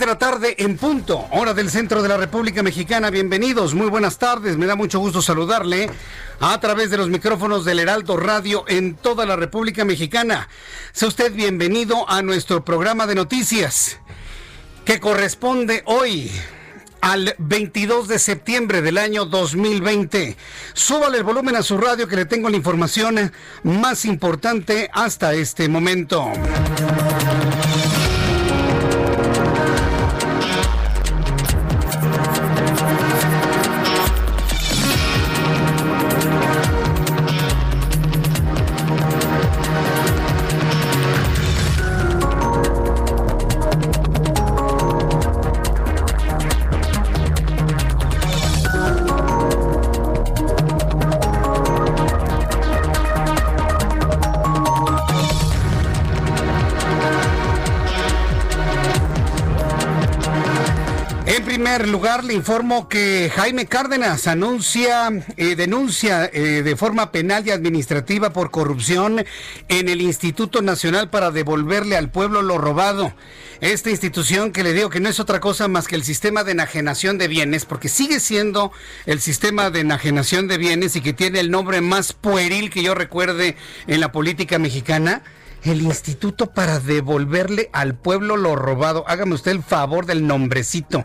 De la tarde en punto, hora del centro de la República Mexicana. Bienvenidos, muy buenas tardes. Me da mucho gusto saludarle a través de los micrófonos del Heraldo Radio en toda la República Mexicana. Sea usted bienvenido a nuestro programa de noticias que corresponde hoy al 22 de septiembre del año 2020. Súbale el volumen a su radio que le tengo la información más importante hasta este momento. Primer lugar, le informo que Jaime Cárdenas anuncia, eh, denuncia eh, de forma penal y administrativa por corrupción en el Instituto Nacional para devolverle al pueblo lo robado. Esta institución que le digo que no es otra cosa más que el sistema de enajenación de bienes, porque sigue siendo el sistema de enajenación de bienes y que tiene el nombre más pueril que yo recuerde en la política mexicana el instituto para devolverle al pueblo lo robado. Hágame usted el favor del nombrecito.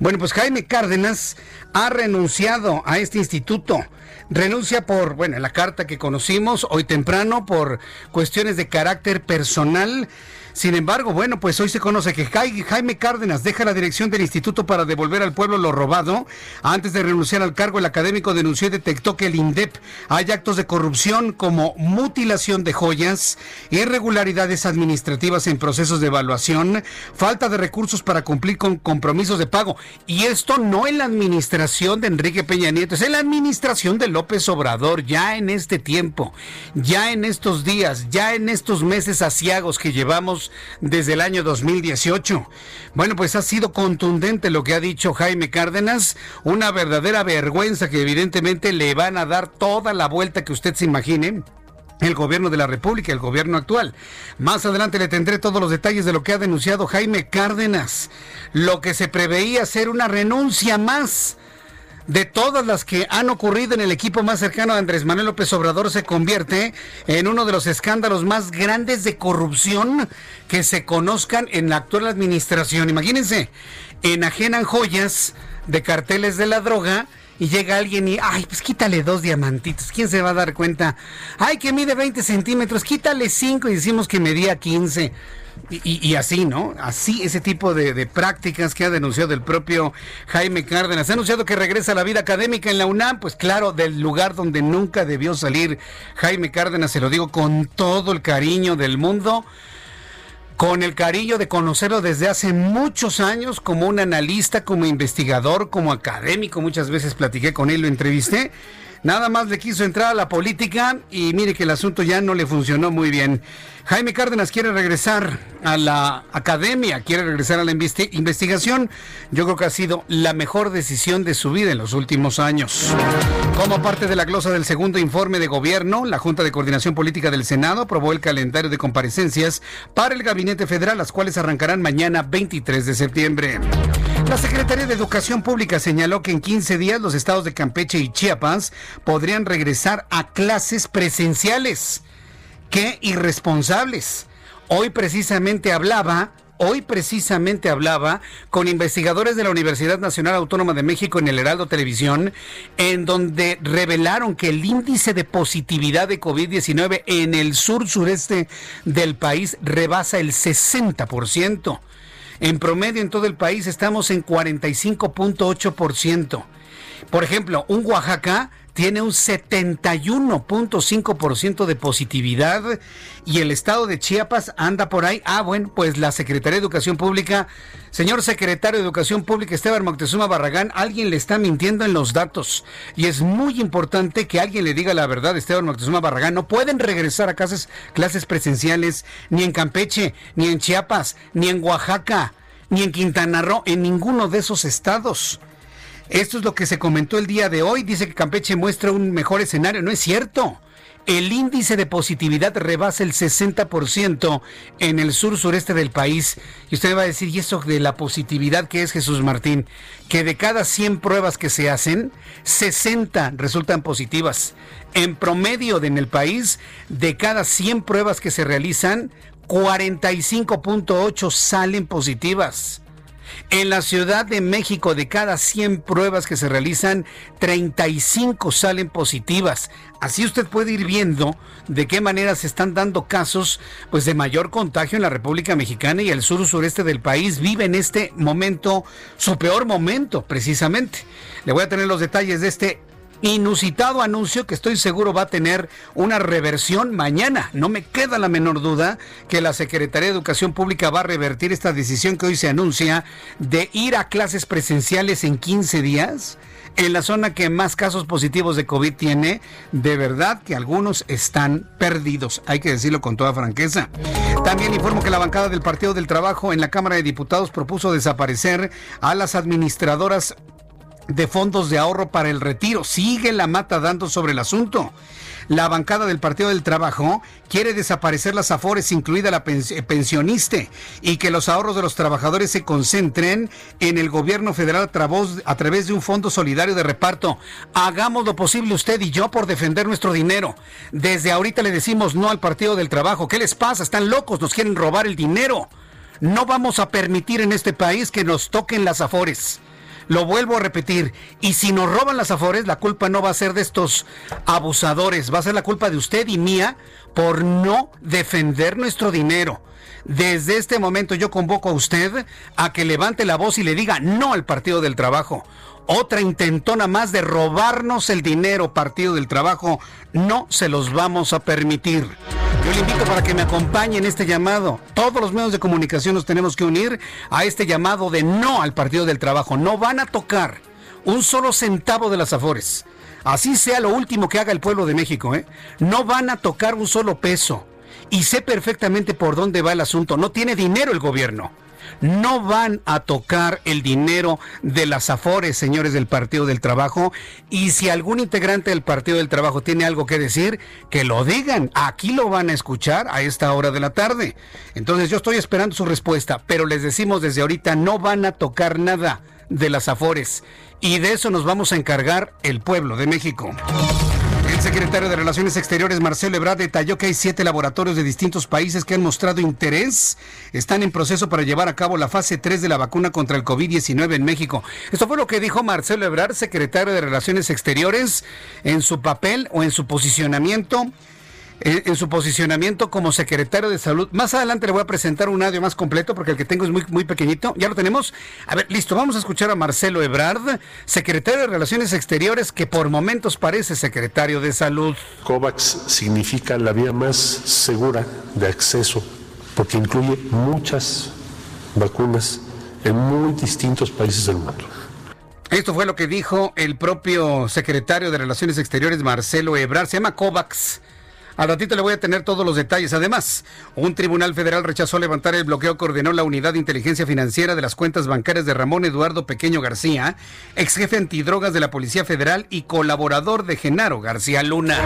Bueno, pues Jaime Cárdenas ha renunciado a este instituto. Renuncia por, bueno, la carta que conocimos hoy temprano por cuestiones de carácter personal. Sin embargo, bueno, pues hoy se conoce que Jaime Cárdenas deja la dirección del instituto para devolver al pueblo lo robado. Antes de renunciar al cargo, el académico denunció y detectó que el INDEP hay actos de corrupción como mutilación de joyas, irregularidades administrativas en procesos de evaluación, falta de recursos para cumplir con compromisos de pago. Y esto no en la administración de Enrique Peña Nieto, es en la administración de López Obrador, ya en este tiempo, ya en estos días, ya en estos meses asiagos que llevamos desde el año 2018. Bueno, pues ha sido contundente lo que ha dicho Jaime Cárdenas, una verdadera vergüenza que evidentemente le van a dar toda la vuelta que usted se imagine el gobierno de la República, el gobierno actual. Más adelante le tendré todos los detalles de lo que ha denunciado Jaime Cárdenas, lo que se preveía ser una renuncia más de todas las que han ocurrido en el equipo más cercano a Andrés Manuel López Obrador se convierte en uno de los escándalos más grandes de corrupción que se conozcan en la actual administración. Imagínense, enajenan joyas de carteles de la droga y llega alguien y, ay, pues quítale dos diamantitos, ¿quién se va a dar cuenta? Ay, que mide 20 centímetros, quítale cinco y decimos que medía 15. Y, y, así, ¿no? Así, ese tipo de, de, prácticas que ha denunciado el propio Jaime Cárdenas. Ha anunciado que regresa a la vida académica en la UNAM, pues claro, del lugar donde nunca debió salir Jaime Cárdenas, se lo digo con todo el cariño del mundo, con el cariño de conocerlo desde hace muchos años como un analista, como investigador, como académico, muchas veces platiqué con él, lo entrevisté Nada más le quiso entrar a la política y mire que el asunto ya no le funcionó muy bien. Jaime Cárdenas quiere regresar a la academia, quiere regresar a la investigación. Yo creo que ha sido la mejor decisión de su vida en los últimos años. Como parte de la glosa del segundo informe de gobierno, la Junta de Coordinación Política del Senado aprobó el calendario de comparecencias para el Gabinete Federal, las cuales arrancarán mañana 23 de septiembre. La Secretaría de Educación Pública señaló que en 15 días los estados de Campeche y Chiapas podrían regresar a clases presenciales. ¡Qué irresponsables! Hoy precisamente hablaba hoy precisamente hablaba con investigadores de la Universidad Nacional Autónoma de México en el Heraldo Televisión, en donde revelaron que el índice de positividad de COVID-19 en el sur sureste del país rebasa el 60%. En promedio en todo el país estamos en 45.8%. Por ejemplo, un Oaxaca tiene un 71.5% de positividad y el estado de Chiapas anda por ahí. Ah, bueno, pues la Secretaría de Educación Pública, señor secretario de Educación Pública Esteban Moctezuma Barragán, alguien le está mintiendo en los datos y es muy importante que alguien le diga la verdad, Esteban Moctezuma Barragán. No pueden regresar a clases, clases presenciales ni en Campeche, ni en Chiapas, ni en Oaxaca, ni en Quintana Roo, en ninguno de esos estados. Esto es lo que se comentó el día de hoy. Dice que Campeche muestra un mejor escenario. No es cierto. El índice de positividad rebasa el 60% en el sur sureste del país. Y usted va a decir, ¿y eso de la positividad que es Jesús Martín? Que de cada 100 pruebas que se hacen, 60 resultan positivas. En promedio en el país, de cada 100 pruebas que se realizan, 45.8 salen positivas. En la Ciudad de México, de cada 100 pruebas que se realizan, 35 salen positivas. Así usted puede ir viendo de qué manera se están dando casos pues de mayor contagio en la República Mexicana y el sur sureste del país vive en este momento su peor momento precisamente. Le voy a tener los detalles de este inusitado anuncio que estoy seguro va a tener una reversión mañana. No me queda la menor duda que la Secretaría de Educación Pública va a revertir esta decisión que hoy se anuncia de ir a clases presenciales en 15 días en la zona que más casos positivos de COVID tiene, de verdad que algunos están perdidos, hay que decirlo con toda franqueza. También informo que la bancada del Partido del Trabajo en la Cámara de Diputados propuso desaparecer a las administradoras de fondos de ahorro para el retiro. Sigue la mata dando sobre el asunto. La bancada del Partido del Trabajo quiere desaparecer las afores, incluida la eh, pensionista, y que los ahorros de los trabajadores se concentren en el gobierno federal a través de un fondo solidario de reparto. Hagamos lo posible usted y yo por defender nuestro dinero. Desde ahorita le decimos no al Partido del Trabajo. ¿Qué les pasa? Están locos, nos quieren robar el dinero. No vamos a permitir en este país que nos toquen las afores. Lo vuelvo a repetir. Y si nos roban las afores, la culpa no va a ser de estos abusadores, va a ser la culpa de usted y mía por no defender nuestro dinero. Desde este momento yo convoco a usted a que levante la voz y le diga no al Partido del Trabajo. Otra intentona más de robarnos el dinero, Partido del Trabajo, no se los vamos a permitir. Yo le invito para que me acompañe en este llamado. Todos los medios de comunicación nos tenemos que unir a este llamado de no al Partido del Trabajo. No van a tocar un solo centavo de las afores. Así sea lo último que haga el pueblo de México, ¿eh? No van a tocar un solo peso. Y sé perfectamente por dónde va el asunto. No tiene dinero el gobierno no van a tocar el dinero de las afores, señores del Partido del Trabajo. Y si algún integrante del Partido del Trabajo tiene algo que decir, que lo digan. Aquí lo van a escuchar a esta hora de la tarde. Entonces yo estoy esperando su respuesta, pero les decimos desde ahorita, no van a tocar nada de las afores. Y de eso nos vamos a encargar el pueblo de México. Secretario de Relaciones Exteriores, Marcelo Ebrard, detalló que hay siete laboratorios de distintos países que han mostrado interés. Están en proceso para llevar a cabo la fase 3 de la vacuna contra el COVID-19 en México. Esto fue lo que dijo Marcelo Ebrard, secretario de Relaciones Exteriores, en su papel o en su posicionamiento en, su posicionamiento como secretario de salud. Más adelante le voy a presentar un audio más completo porque el que tengo es muy, muy pequeñito. Ya lo tenemos. A ver, listo, vamos a escuchar a Marcelo Ebrard, secretario de Relaciones Exteriores, que por momentos parece secretario de salud. COVAX significa la vía más segura de acceso porque incluye muchas vacunas en muy distintos países del mundo. Esto fue lo que dijo el propio secretario de Relaciones Exteriores, Marcelo Ebrard. Se llama COVAX. Al ratito le voy a tener todos los detalles. Además, un tribunal federal rechazó levantar el bloqueo que ordenó la Unidad de Inteligencia Financiera de las cuentas bancarias de Ramón Eduardo Pequeño García, ex jefe antidrogas de la Policía Federal y colaborador de Genaro García Luna.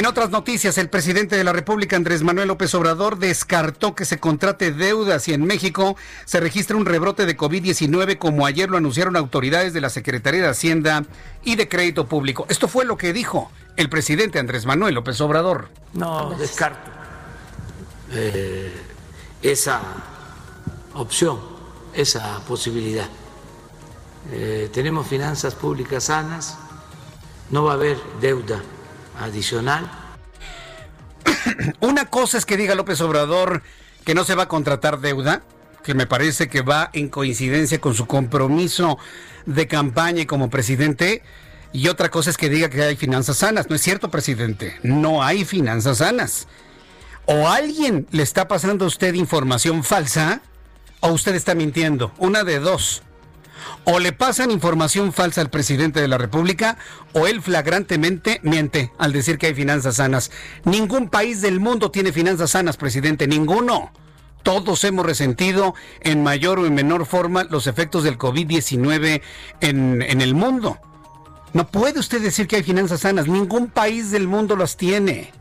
En otras noticias, el presidente de la República, Andrés Manuel López Obrador, descartó que se contrate deudas y en México se registra un rebrote de COVID-19, como ayer lo anunciaron autoridades de la Secretaría de Hacienda y de Crédito Público. Esto fue lo que dijo el presidente Andrés Manuel López Obrador. No descarto eh, esa opción, esa posibilidad. Eh, tenemos finanzas públicas sanas, no va a haber deuda adicional. Una cosa es que diga López Obrador que no se va a contratar deuda, que me parece que va en coincidencia con su compromiso de campaña y como presidente. Y otra cosa es que diga que hay finanzas sanas. No es cierto, presidente. No hay finanzas sanas. O alguien le está pasando a usted información falsa o usted está mintiendo. Una de dos o le pasan información falsa al presidente de la República o él flagrantemente miente al decir que hay finanzas sanas. Ningún país del mundo tiene finanzas sanas, presidente, ninguno. Todos hemos resentido en mayor o en menor forma los efectos del COVID-19 en, en el mundo. No puede usted decir que hay finanzas sanas, ningún país del mundo las tiene.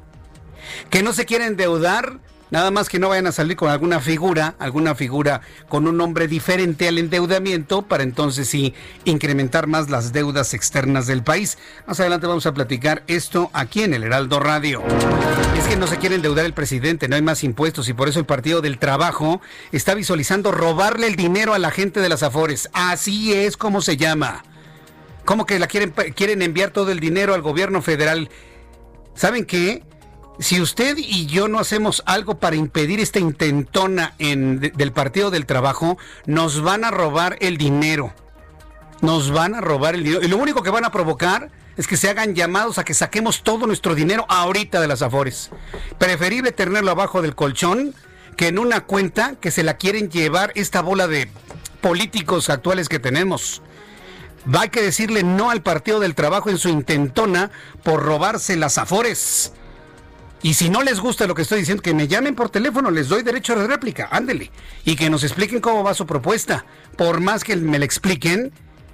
Que no se quiere endeudar, Nada más que no vayan a salir con alguna figura, alguna figura con un nombre diferente al endeudamiento para entonces sí incrementar más las deudas externas del país. Más adelante vamos a platicar esto aquí en el Heraldo Radio. Es que no se quiere endeudar el presidente, no hay más impuestos y por eso el Partido del Trabajo está visualizando robarle el dinero a la gente de las Afores. Así es como se llama. ¿Cómo que la quieren, quieren enviar todo el dinero al gobierno federal? ¿Saben qué? Si usted y yo no hacemos algo para impedir esta intentona en, del Partido del Trabajo, nos van a robar el dinero. Nos van a robar el dinero. Y lo único que van a provocar es que se hagan llamados a que saquemos todo nuestro dinero ahorita de las Afores. Preferible tenerlo abajo del colchón que en una cuenta que se la quieren llevar esta bola de políticos actuales que tenemos. Va a que decirle no al Partido del Trabajo en su intentona por robarse las Afores. Y si no les gusta lo que estoy diciendo, que me llamen por teléfono, les doy derecho de réplica, ándele. Y que nos expliquen cómo va su propuesta. Por más que me la expliquen,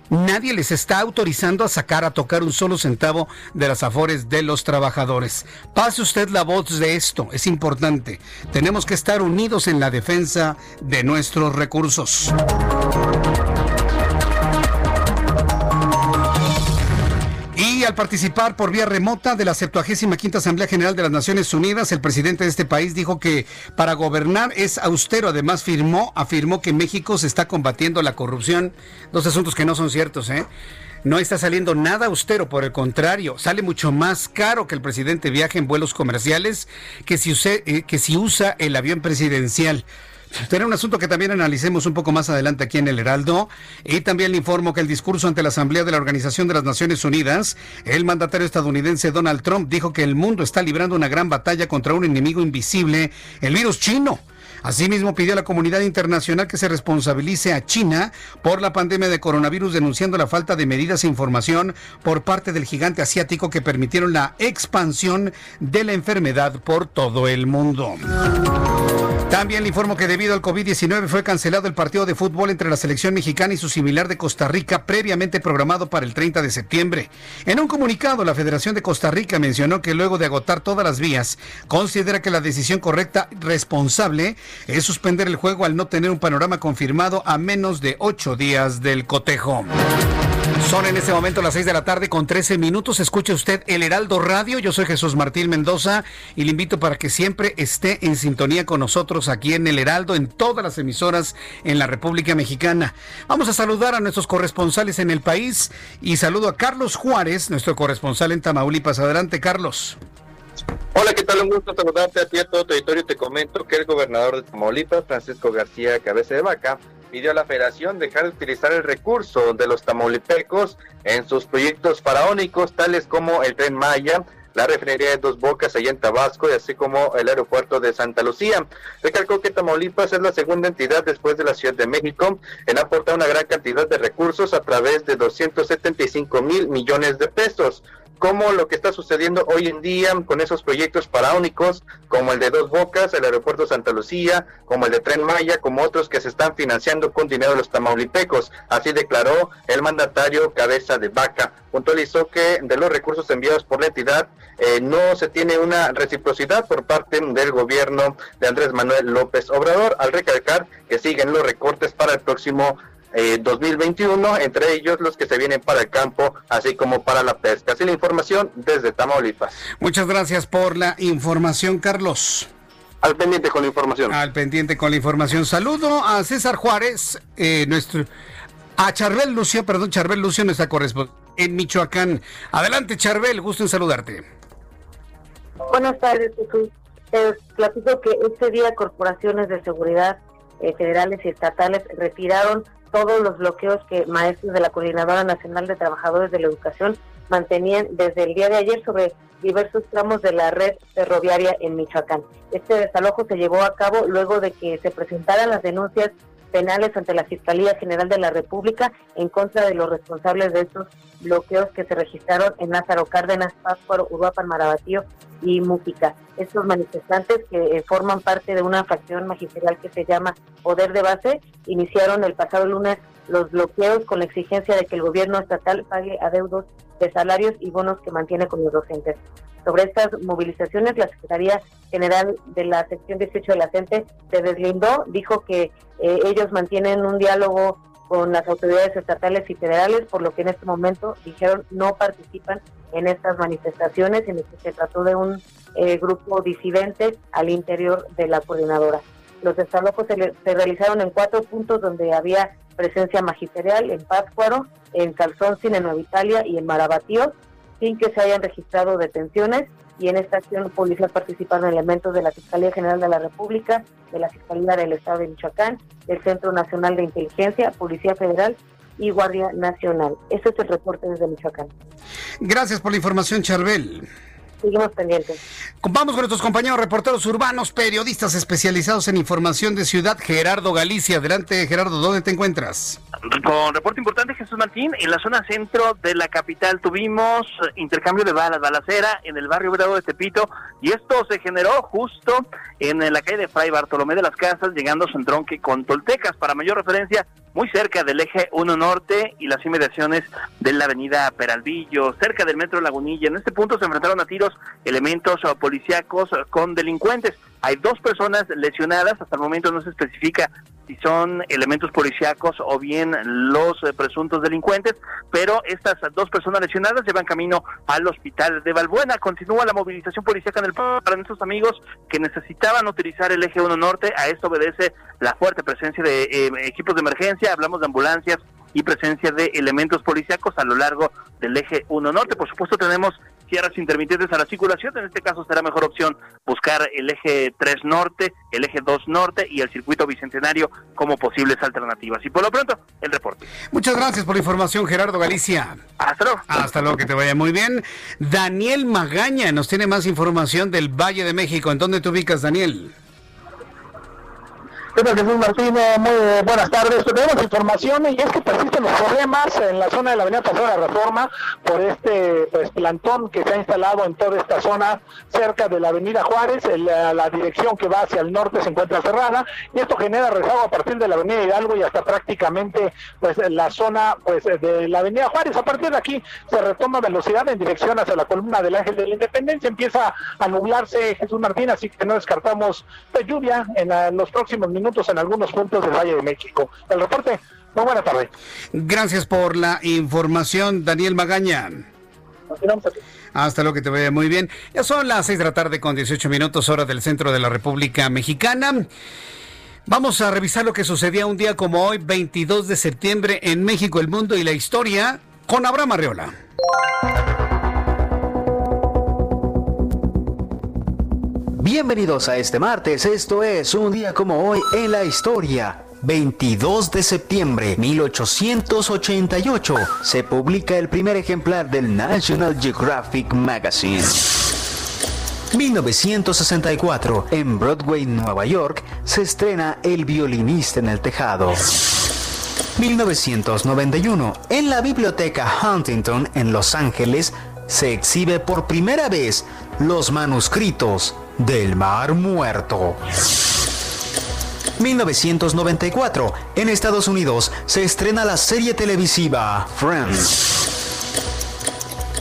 nadie les está autorizando a sacar, a tocar un solo centavo de las afores de los trabajadores. Pase usted la voz de esto, es importante. Tenemos que estar unidos en la defensa de nuestros recursos. Al participar por vía remota de la 75 Asamblea General de las Naciones Unidas, el presidente de este país dijo que para gobernar es austero. Además, firmó, afirmó que México se está combatiendo la corrupción. Dos asuntos que no son ciertos, ¿eh? No está saliendo nada austero, por el contrario, sale mucho más caro que el presidente viaje en vuelos comerciales que si, eh, que si usa el avión presidencial. Será un asunto que también analicemos un poco más adelante aquí en el Heraldo. Y también le informo que el discurso ante la Asamblea de la Organización de las Naciones Unidas, el mandatario estadounidense Donald Trump dijo que el mundo está librando una gran batalla contra un enemigo invisible, el virus chino. Asimismo, pidió a la comunidad internacional que se responsabilice a China por la pandemia de coronavirus, denunciando la falta de medidas e información por parte del gigante asiático que permitieron la expansión de la enfermedad por todo el mundo. También le informo que debido al COVID-19 fue cancelado el partido de fútbol entre la selección mexicana y su similar de Costa Rica, previamente programado para el 30 de septiembre. En un comunicado, la Federación de Costa Rica mencionó que luego de agotar todas las vías, considera que la decisión correcta, responsable, es suspender el juego al no tener un panorama confirmado a menos de ocho días del cotejo. Son en este momento las 6 de la tarde con 13 minutos. Escuche usted el Heraldo Radio. Yo soy Jesús Martín Mendoza y le invito para que siempre esté en sintonía con nosotros aquí en el Heraldo, en todas las emisoras en la República Mexicana. Vamos a saludar a nuestros corresponsales en el país y saludo a Carlos Juárez, nuestro corresponsal en Tamaulipas. Adelante, Carlos. Hola, ¿qué tal? Un gusto saludarte a ti a todo tu territorio. Te comento que el gobernador de Tamaulipas, Francisco García Cabeza de Vaca, pidió a la federación dejar de utilizar el recurso de los tamaulipecos en sus proyectos faraónicos, tales como el tren Maya, la refinería de Dos Bocas allá en Tabasco y así como el aeropuerto de Santa Lucía. Recalcó que Tamaulipas es la segunda entidad después de la Ciudad de México en aportar una gran cantidad de recursos a través de 275 mil millones de pesos como lo que está sucediendo hoy en día con esos proyectos faraónicos, como el de Dos Bocas, el aeropuerto Santa Lucía, como el de Tren Maya, como otros que se están financiando con dinero de los tamaulipecos. Así declaró el mandatario Cabeza de Vaca. Puntualizó que de los recursos enviados por la entidad eh, no se tiene una reciprocidad por parte del gobierno de Andrés Manuel López Obrador, al recalcar que siguen los recortes para el próximo 2021, eh, entre ellos los que se vienen para el campo, así como para la pesca. Así la información desde Tamaulipas. Muchas gracias por la información, Carlos. Al pendiente con la información. Al pendiente con la información. Saludo a César Juárez, eh, nuestro... A Charbel Lucio, perdón, Charbel Lucio, nuestra correspondiente en Michoacán. Adelante, Charbel, gusto en saludarte. Buenas tardes, Jesús. Te platico que este día corporaciones de seguridad eh, federales y estatales retiraron todos los bloqueos que maestros de la Coordinadora Nacional de Trabajadores de la Educación mantenían desde el día de ayer sobre diversos tramos de la red ferroviaria en Michoacán. Este desalojo se llevó a cabo luego de que se presentaran las denuncias penales ante la Fiscalía General de la República en contra de los responsables de estos bloqueos que se registraron en Lázaro Cárdenas, Pátzcuaro, Uruapan, Marabatío y Mújica. Estos manifestantes que eh, forman parte de una facción magisterial que se llama Poder de Base iniciaron el pasado lunes los bloqueos con la exigencia de que el gobierno estatal pague adeudos de salarios y bonos que mantiene con los docentes. Sobre estas movilizaciones, la Secretaría General de la sección 18 de la CENTE se deslindó, dijo que eh, ellos mantienen un diálogo con las autoridades estatales y federales, por lo que en este momento dijeron no participan en estas manifestaciones, en las que se trató de un eh, grupo disidente al interior de la coordinadora. Los desalojos se, realizaron en cuatro puntos donde había presencia magisterial, en Pátzcuaro, en Calzóncin, en Nueva Italia y en Marabatío, sin que se hayan registrado detenciones y en esta acción policial participaron elementos de la Fiscalía General de la República, de la Fiscalía del Estado de Michoacán, del Centro Nacional de Inteligencia, Policía Federal y Guardia Nacional. Este es el reporte desde Michoacán. Gracias por la información, Charbel seguimos pendientes. Vamos con nuestros compañeros reporteros urbanos, periodistas especializados en información de ciudad. Gerardo Galicia, adelante Gerardo, ¿dónde te encuentras? Con reporte importante, Jesús Martín, en la zona centro de la capital tuvimos intercambio de balas, balacera en el barrio Bravo de Tepito, y esto se generó justo en la calle de Fray Bartolomé de las Casas, llegando a su entronque con Toltecas. Para mayor referencia, muy cerca del eje 1 Norte y las inmediaciones de la avenida Peralvillo, cerca del metro Lagunilla. En este punto se enfrentaron a tiros elementos policíacos con delincuentes. Hay dos personas lesionadas, hasta el momento no se especifica si son elementos policíacos o bien los eh, presuntos delincuentes, pero estas dos personas lesionadas llevan camino al hospital de Balbuena. Continúa la movilización policíaca en el para nuestros amigos que necesitaban utilizar el eje 1 norte. A esto obedece la fuerte presencia de eh, equipos de emergencia, hablamos de ambulancias y presencia de elementos policíacos a lo largo del eje 1 norte. Por supuesto tenemos cierres intermitentes a la circulación. En este caso será mejor opción buscar el eje 3 norte, el eje 2 norte y el circuito bicentenario como posibles alternativas. Y por lo pronto, el reporte. Muchas gracias por la información, Gerardo Galicia. Hasta luego. Hasta luego, que te vaya muy bien. Daniel Magaña nos tiene más información del Valle de México. ¿En dónde te ubicas, Daniel? Jesús Martín, eh, muy buenas tardes. Tenemos información y es que persisten los problemas en la zona de la Avenida Paseo de la Reforma por este pues, plantón que se ha instalado en toda esta zona cerca de la Avenida Juárez. La, la, dirección que va hacia el norte se encuentra cerrada y esto genera rezago a partir de la Avenida Hidalgo y hasta prácticamente pues la zona pues de la Avenida Juárez. A partir de aquí se retoma velocidad en dirección hacia la columna del Ángel de la Independencia. Empieza a nublarse Jesús Martín, así que no descartamos de lluvia en la, los próximos minutos en algunos puntos del Valle de México. El reporte, muy buena tarde. Gracias por la información, Daniel Magaña. Hasta lo que te vaya muy bien. Ya son las 6 de la tarde con 18 minutos hora del centro de la República Mexicana. Vamos a revisar lo que sucedía un día como hoy, 22 de septiembre, en México, el mundo y la historia, con Abraham Arreola. Bienvenidos a este martes, esto es un día como hoy en la historia. 22 de septiembre 1888 se publica el primer ejemplar del National Geographic Magazine. 1964, en Broadway, Nueva York, se estrena El violinista en el tejado. 1991, en la biblioteca Huntington en Los Ángeles, se exhibe por primera vez los manuscritos del Mar Muerto. 1994, en Estados Unidos, se estrena la serie televisiva Friends.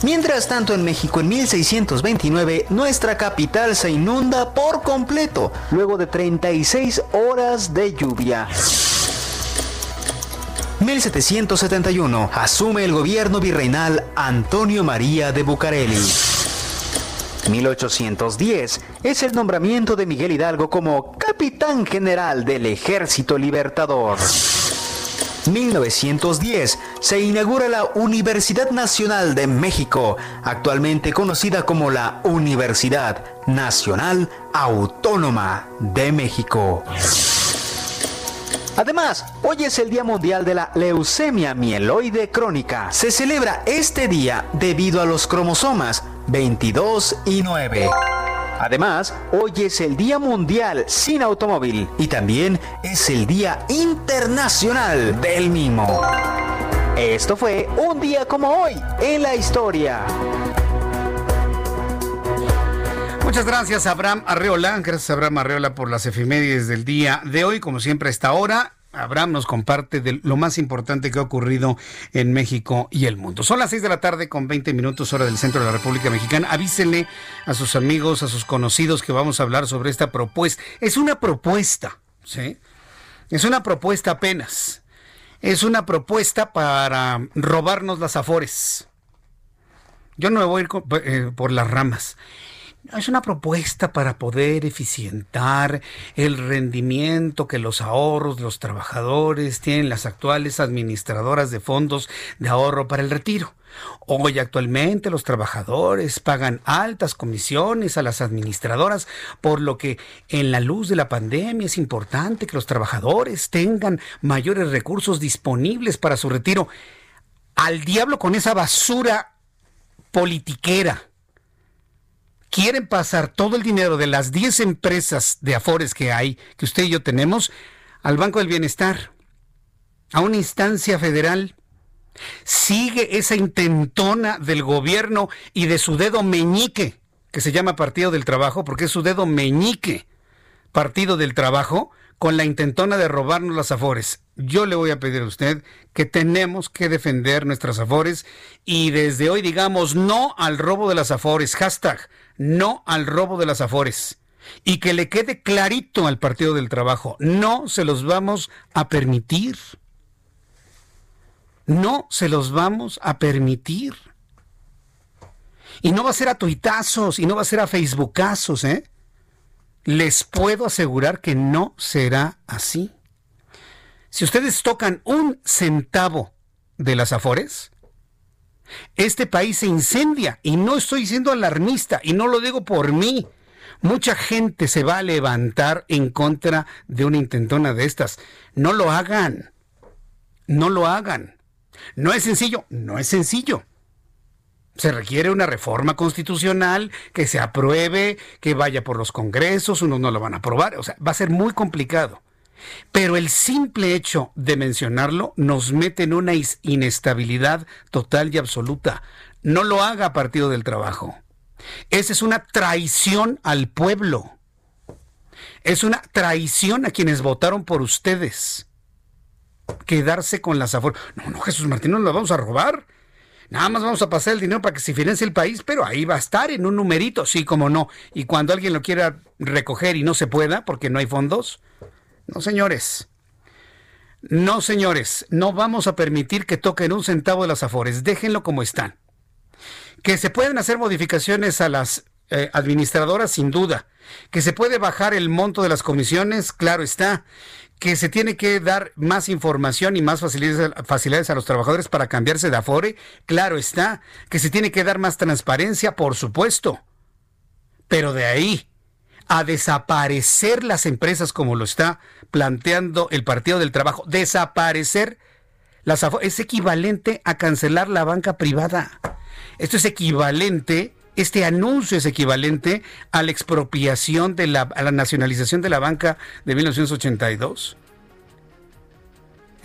Mientras tanto, en México, en 1629, nuestra capital se inunda por completo, luego de 36 horas de lluvia. 1771, asume el gobierno virreinal Antonio María de Bucareli. 1810 es el nombramiento de Miguel Hidalgo como capitán general del Ejército Libertador. 1910 se inaugura la Universidad Nacional de México, actualmente conocida como la Universidad Nacional Autónoma de México. Además, hoy es el Día Mundial de la Leucemia Mieloide Crónica. Se celebra este día debido a los cromosomas 22 y 9. Además, hoy es el Día Mundial sin Automóvil y también es el Día Internacional del Mismo. Esto fue un día como hoy en la historia. Muchas gracias, Abraham Arreola. Gracias, Abraham Arreola, por las efemérides del día de hoy. Como siempre, a esta hora, Abraham nos comparte de lo más importante que ha ocurrido en México y el mundo. Son las 6 de la tarde con 20 minutos hora del centro de la República Mexicana. Avísenle a sus amigos, a sus conocidos que vamos a hablar sobre esta propuesta. Es una propuesta, ¿sí? Es una propuesta apenas. Es una propuesta para robarnos las afores. Yo no me voy a ir eh, por las ramas. Es una propuesta para poder eficientar el rendimiento que los ahorros de los trabajadores tienen las actuales administradoras de fondos de ahorro para el retiro. Hoy actualmente los trabajadores pagan altas comisiones a las administradoras, por lo que en la luz de la pandemia es importante que los trabajadores tengan mayores recursos disponibles para su retiro. Al diablo con esa basura politiquera quieren pasar todo el dinero de las 10 empresas de Afores que hay, que usted y yo tenemos, al Banco del Bienestar, a una instancia federal. Sigue esa intentona del gobierno y de su dedo meñique, que se llama Partido del Trabajo, porque es su dedo meñique, Partido del Trabajo, con la intentona de robarnos las afores. Yo le voy a pedir a usted que tenemos que defender nuestras afores y desde hoy digamos no al robo de las afores. Hashtag no al robo de las afores. Y que le quede clarito al Partido del Trabajo, no se los vamos a permitir. No se los vamos a permitir. Y no va a ser a tuitazos, y no va a ser a facebookazos, ¿eh? Les puedo asegurar que no será así. Si ustedes tocan un centavo de las afores, este país se incendia y no estoy siendo alarmista y no lo digo por mí. Mucha gente se va a levantar en contra de una intentona de estas. No lo hagan. No lo hagan. No es sencillo. No es sencillo. Se requiere una reforma constitucional que se apruebe, que vaya por los congresos, unos no lo van a aprobar. O sea, va a ser muy complicado. Pero el simple hecho de mencionarlo nos mete en una inestabilidad total y absoluta. No lo haga Partido del Trabajo. Esa es una traición al pueblo. Es una traición a quienes votaron por ustedes. Quedarse con las afueras. No, no, Jesús Martín, no lo vamos a robar. Nada más vamos a pasar el dinero para que se financie el país, pero ahí va a estar en un numerito, sí, como no. Y cuando alguien lo quiera recoger y no se pueda, porque no hay fondos, no, señores. No, señores, no vamos a permitir que toquen un centavo de las afores. Déjenlo como están. Que se pueden hacer modificaciones a las eh, administradoras, sin duda. Que se puede bajar el monto de las comisiones, claro está. Que se tiene que dar más información y más facilidades, a los trabajadores para cambiarse de afore, claro está. Que se tiene que dar más transparencia, por supuesto. Pero de ahí a desaparecer las empresas como lo está planteando el Partido del Trabajo, desaparecer las es equivalente a cancelar la banca privada. Esto es equivalente este anuncio es equivalente a la expropiación de la, a la nacionalización de la banca de 1982.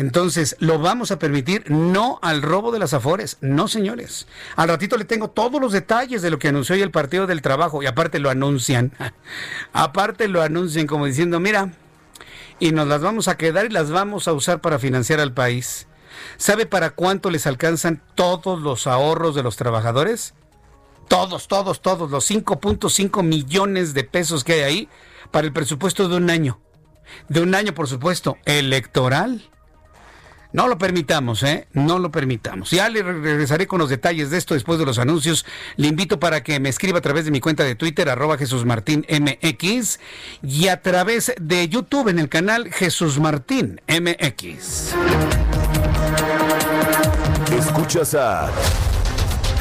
Entonces, ¿lo vamos a permitir? No al robo de las afores. No, señores. Al ratito le tengo todos los detalles de lo que anunció hoy el Partido del Trabajo. Y aparte lo anuncian. aparte lo anuncian como diciendo, mira, y nos las vamos a quedar y las vamos a usar para financiar al país. ¿Sabe para cuánto les alcanzan todos los ahorros de los trabajadores? Todos, todos, todos, los 5.5 millones de pesos que hay ahí para el presupuesto de un año. De un año, por supuesto, electoral. No lo permitamos, ¿eh? No lo permitamos. Ya le regresaré con los detalles de esto después de los anuncios. Le invito para que me escriba a través de mi cuenta de Twitter, arroba Jesús Martín MX, y a través de YouTube en el canal Jesús Martín MX. Escuchas a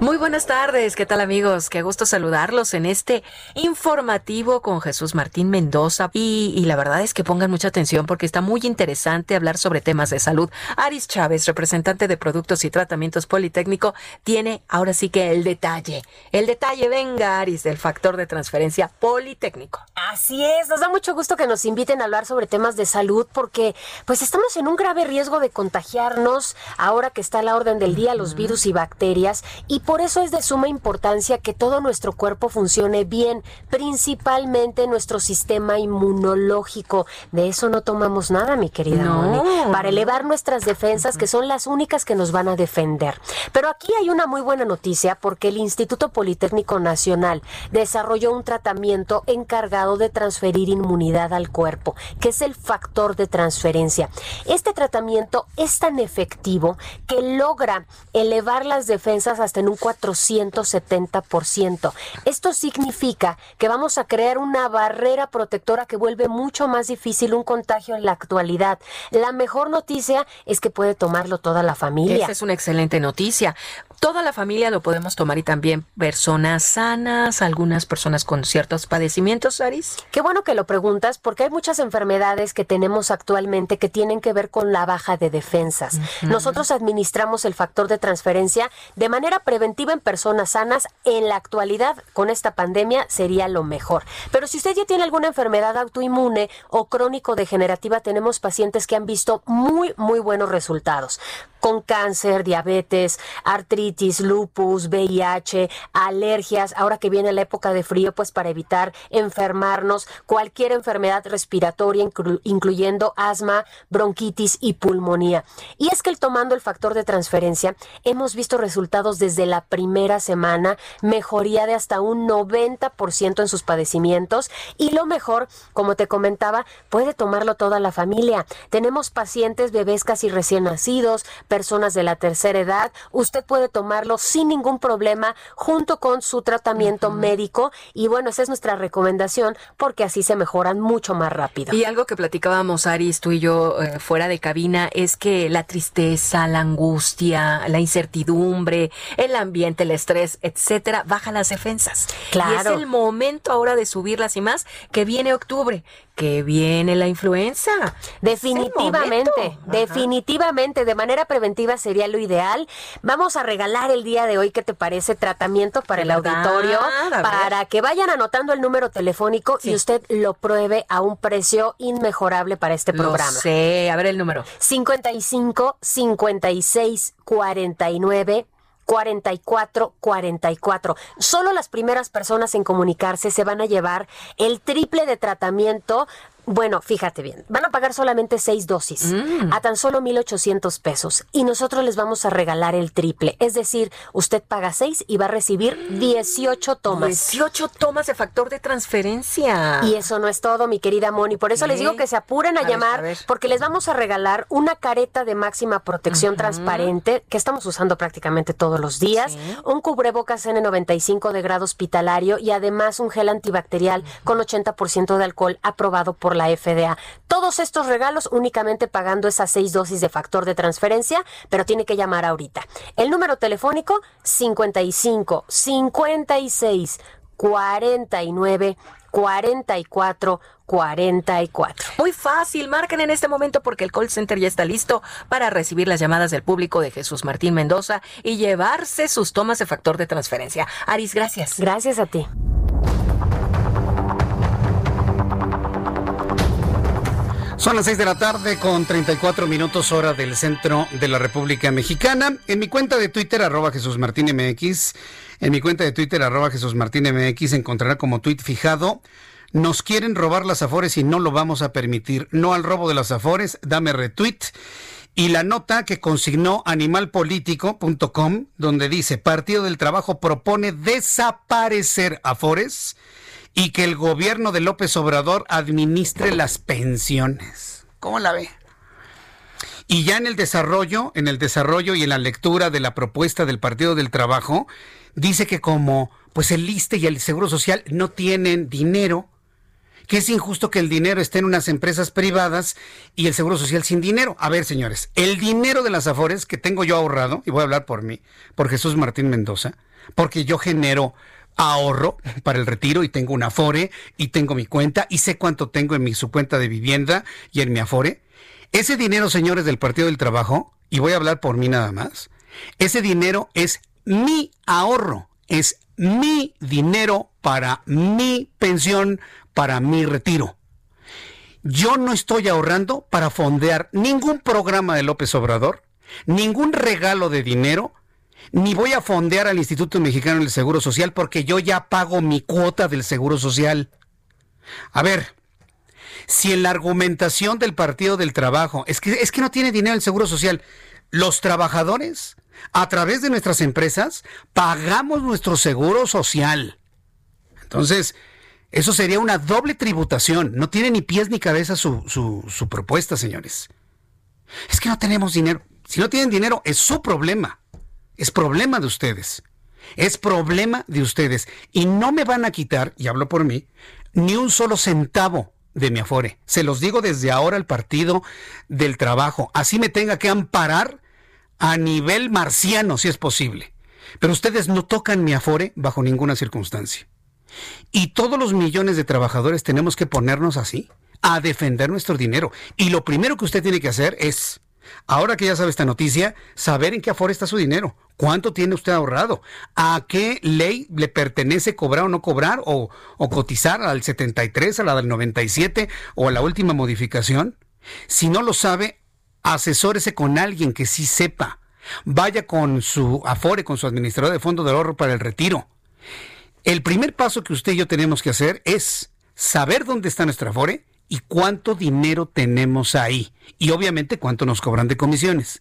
Muy buenas tardes, ¿qué tal amigos? Qué gusto saludarlos en este informativo con Jesús Martín Mendoza y, y, la verdad es que pongan mucha atención porque está muy interesante hablar sobre temas de salud. Aris Chávez, representante de Productos y Tratamientos Politécnico, tiene ahora sí que el detalle. El detalle, venga Aris, del factor de transferencia Politécnico. Así es, nos da mucho gusto que nos inviten a hablar sobre temas de salud porque pues estamos en un grave riesgo de contagiarnos ahora que está a la orden del día los virus y bacterias y por eso es de suma importancia que todo nuestro cuerpo funcione bien, principalmente nuestro sistema inmunológico. De eso no tomamos nada, mi querida No. Moni, para elevar nuestras defensas, que son las únicas que nos van a defender. Pero aquí hay una muy buena noticia porque el Instituto Politécnico Nacional desarrolló un tratamiento encargado de transferir inmunidad al cuerpo, que es el factor de transferencia. Este tratamiento es tan efectivo que logra elevar las defensas hasta en un 470%. Esto significa que vamos a crear una barrera protectora que vuelve mucho más difícil un contagio en la actualidad. La mejor noticia es que puede tomarlo toda la familia. Esa es una excelente noticia. Toda la familia lo podemos tomar y también personas sanas, algunas personas con ciertos padecimientos, Aris. Qué bueno que lo preguntas porque hay muchas enfermedades que tenemos actualmente que tienen que ver con la baja de defensas. Nosotros administramos el factor de transferencia de manera preventiva en personas sanas. En la actualidad, con esta pandemia, sería lo mejor. Pero si usted ya tiene alguna enfermedad autoinmune o crónico-degenerativa, tenemos pacientes que han visto muy, muy buenos resultados con cáncer, diabetes, artritis, lupus, VIH, alergias, ahora que viene la época de frío, pues para evitar enfermarnos, cualquier enfermedad respiratoria, inclu- incluyendo asma, bronquitis y pulmonía. Y es que el tomando el factor de transferencia, hemos visto resultados desde la primera semana, mejoría de hasta un 90% en sus padecimientos y lo mejor, como te comentaba, puede tomarlo toda la familia. Tenemos pacientes, bebés casi recién nacidos, personas de la tercera edad. Usted puede tomarlo sin ningún problema junto con su tratamiento médico y bueno, esa es nuestra recomendación porque así se mejoran mucho más rápido. Y algo que platicábamos, Aris, tú y yo, eh, fuera de cabina, es que la tristeza, la angustia, la incertidumbre, el ambiente, el estrés, etcétera, baja las defensas. Claro. Y es el momento ahora de subirlas y más, que viene octubre, que viene la influenza. Definitivamente, definitivamente, de manera preventiva sería lo ideal. Vamos a regalar el día de hoy, ¿qué te parece? Tratamiento para el auditorio, para que vayan anotando el número telefónico y usted lo pruebe a un precio inmejorable para este Lo programa. sé, a ver el número. 55 56 49 44 44. Solo las primeras personas en comunicarse se van a llevar el triple de tratamiento Bueno, fíjate bien, van a pagar solamente seis dosis Mm. a tan solo 1,800 pesos y nosotros les vamos a regalar el triple. Es decir, usted paga seis y va a recibir 18 tomas. 18 tomas de factor de transferencia. Y eso no es todo, mi querida Moni. Por eso les digo que se apuren a, A ver, llamar a ver. porque les vamos a regalar una careta de máxima protección transparente que estamos usando prácticamente todos los días, un cubrebocas N95 de grado hospitalario y además un gel antibacterial con 80% de alcohol aprobado por la FDA. Todos estos regalos únicamente pagando esas seis dosis de factor de transferencia, pero tiene que llamar ahorita. El número telefónico 55 56 49 44 44. Muy fácil, marquen en este momento porque el call center ya está listo para recibir las llamadas del público de Jesús Martín Mendoza y llevarse sus tomas de factor de transferencia. Aris, gracias. Gracias a ti. Son las 6 de la tarde con 34 minutos hora del centro de la República Mexicana. En mi cuenta de Twitter, arroba Jesús Martín MX, en mi cuenta de Twitter, arroba Jesús Martín MX, encontrará como tweet fijado, nos quieren robar las afores y no lo vamos a permitir. No al robo de las afores, dame retweet. Y la nota que consignó animalpolitico.com, donde dice, Partido del Trabajo propone desaparecer afores y que el gobierno de López Obrador administre las pensiones. ¿Cómo la ve? Y ya en el desarrollo, en el desarrollo y en la lectura de la propuesta del Partido del Trabajo, dice que como pues el ISTE y el Seguro Social no tienen dinero, que es injusto que el dinero esté en unas empresas privadas y el Seguro Social sin dinero. A ver, señores, el dinero de las Afores que tengo yo ahorrado, y voy a hablar por mí, por Jesús Martín Mendoza, porque yo genero ahorro para el retiro y tengo un Afore y tengo mi cuenta y sé cuánto tengo en mi su cuenta de vivienda y en mi Afore. Ese dinero, señores del Partido del Trabajo, y voy a hablar por mí nada más, ese dinero es mi ahorro, es mi dinero para mi pensión, para mi retiro. Yo no estoy ahorrando para fondear ningún programa de López Obrador, ningún regalo de dinero, ni voy a fondear al Instituto Mexicano del Seguro Social porque yo ya pago mi cuota del Seguro Social. A ver, si en la argumentación del Partido del Trabajo es que, es que no tiene dinero el Seguro Social, los trabajadores, a través de nuestras empresas, pagamos nuestro Seguro Social. Entonces, eso sería una doble tributación. No tiene ni pies ni cabeza su, su, su propuesta, señores. Es que no tenemos dinero. Si no tienen dinero, es su problema. Es problema de ustedes. Es problema de ustedes. Y no me van a quitar, y hablo por mí, ni un solo centavo de mi afore. Se los digo desde ahora al partido del trabajo. Así me tenga que amparar a nivel marciano, si es posible. Pero ustedes no tocan mi afore bajo ninguna circunstancia. Y todos los millones de trabajadores tenemos que ponernos así, a defender nuestro dinero. Y lo primero que usted tiene que hacer es, ahora que ya sabe esta noticia, saber en qué afore está su dinero. ¿Cuánto tiene usted ahorrado? ¿A qué ley le pertenece cobrar o no cobrar? ¿O, cotizar al 73, a la del 97 o a la última modificación? Si no lo sabe, asesórese con alguien que sí sepa. Vaya con su afore, con su administrador de fondo de ahorro para el retiro. El primer paso que usted y yo tenemos que hacer es saber dónde está nuestra Afore y cuánto dinero tenemos ahí. Y obviamente cuánto nos cobran de comisiones.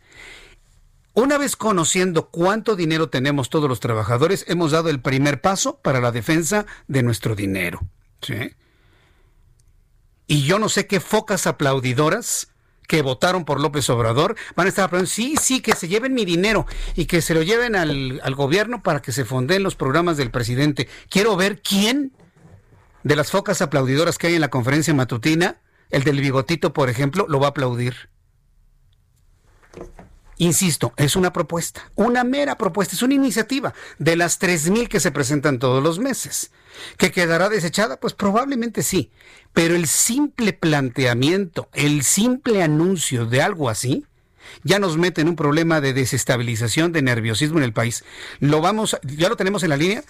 Una vez conociendo cuánto dinero tenemos todos los trabajadores, hemos dado el primer paso para la defensa de nuestro dinero. ¿sí? Y yo no sé qué focas aplaudidoras que votaron por López Obrador van a estar aplaudiendo, sí, sí, que se lleven mi dinero y que se lo lleven al, al gobierno para que se fonden los programas del presidente. Quiero ver quién de las focas aplaudidoras que hay en la conferencia matutina, el del bigotito, por ejemplo, lo va a aplaudir. Insisto, es una propuesta, una mera propuesta, es una iniciativa de las 3.000 que se presentan todos los meses. ¿Que quedará desechada? Pues probablemente sí, pero el simple planteamiento, el simple anuncio de algo así, ya nos mete en un problema de desestabilización, de nerviosismo en el país. Lo vamos, ya lo tenemos en la línea.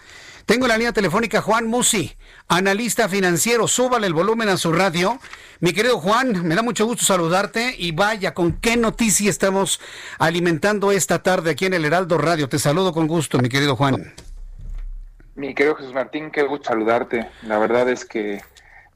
Tengo en la línea telefónica Juan Musi, analista financiero. Súbale el volumen a su radio. Mi querido Juan, me da mucho gusto saludarte y vaya, con qué noticia estamos alimentando esta tarde aquí en el Heraldo Radio. Te saludo con gusto, mi querido Juan. Mi querido Jesús Martín, qué gusto saludarte. La verdad es que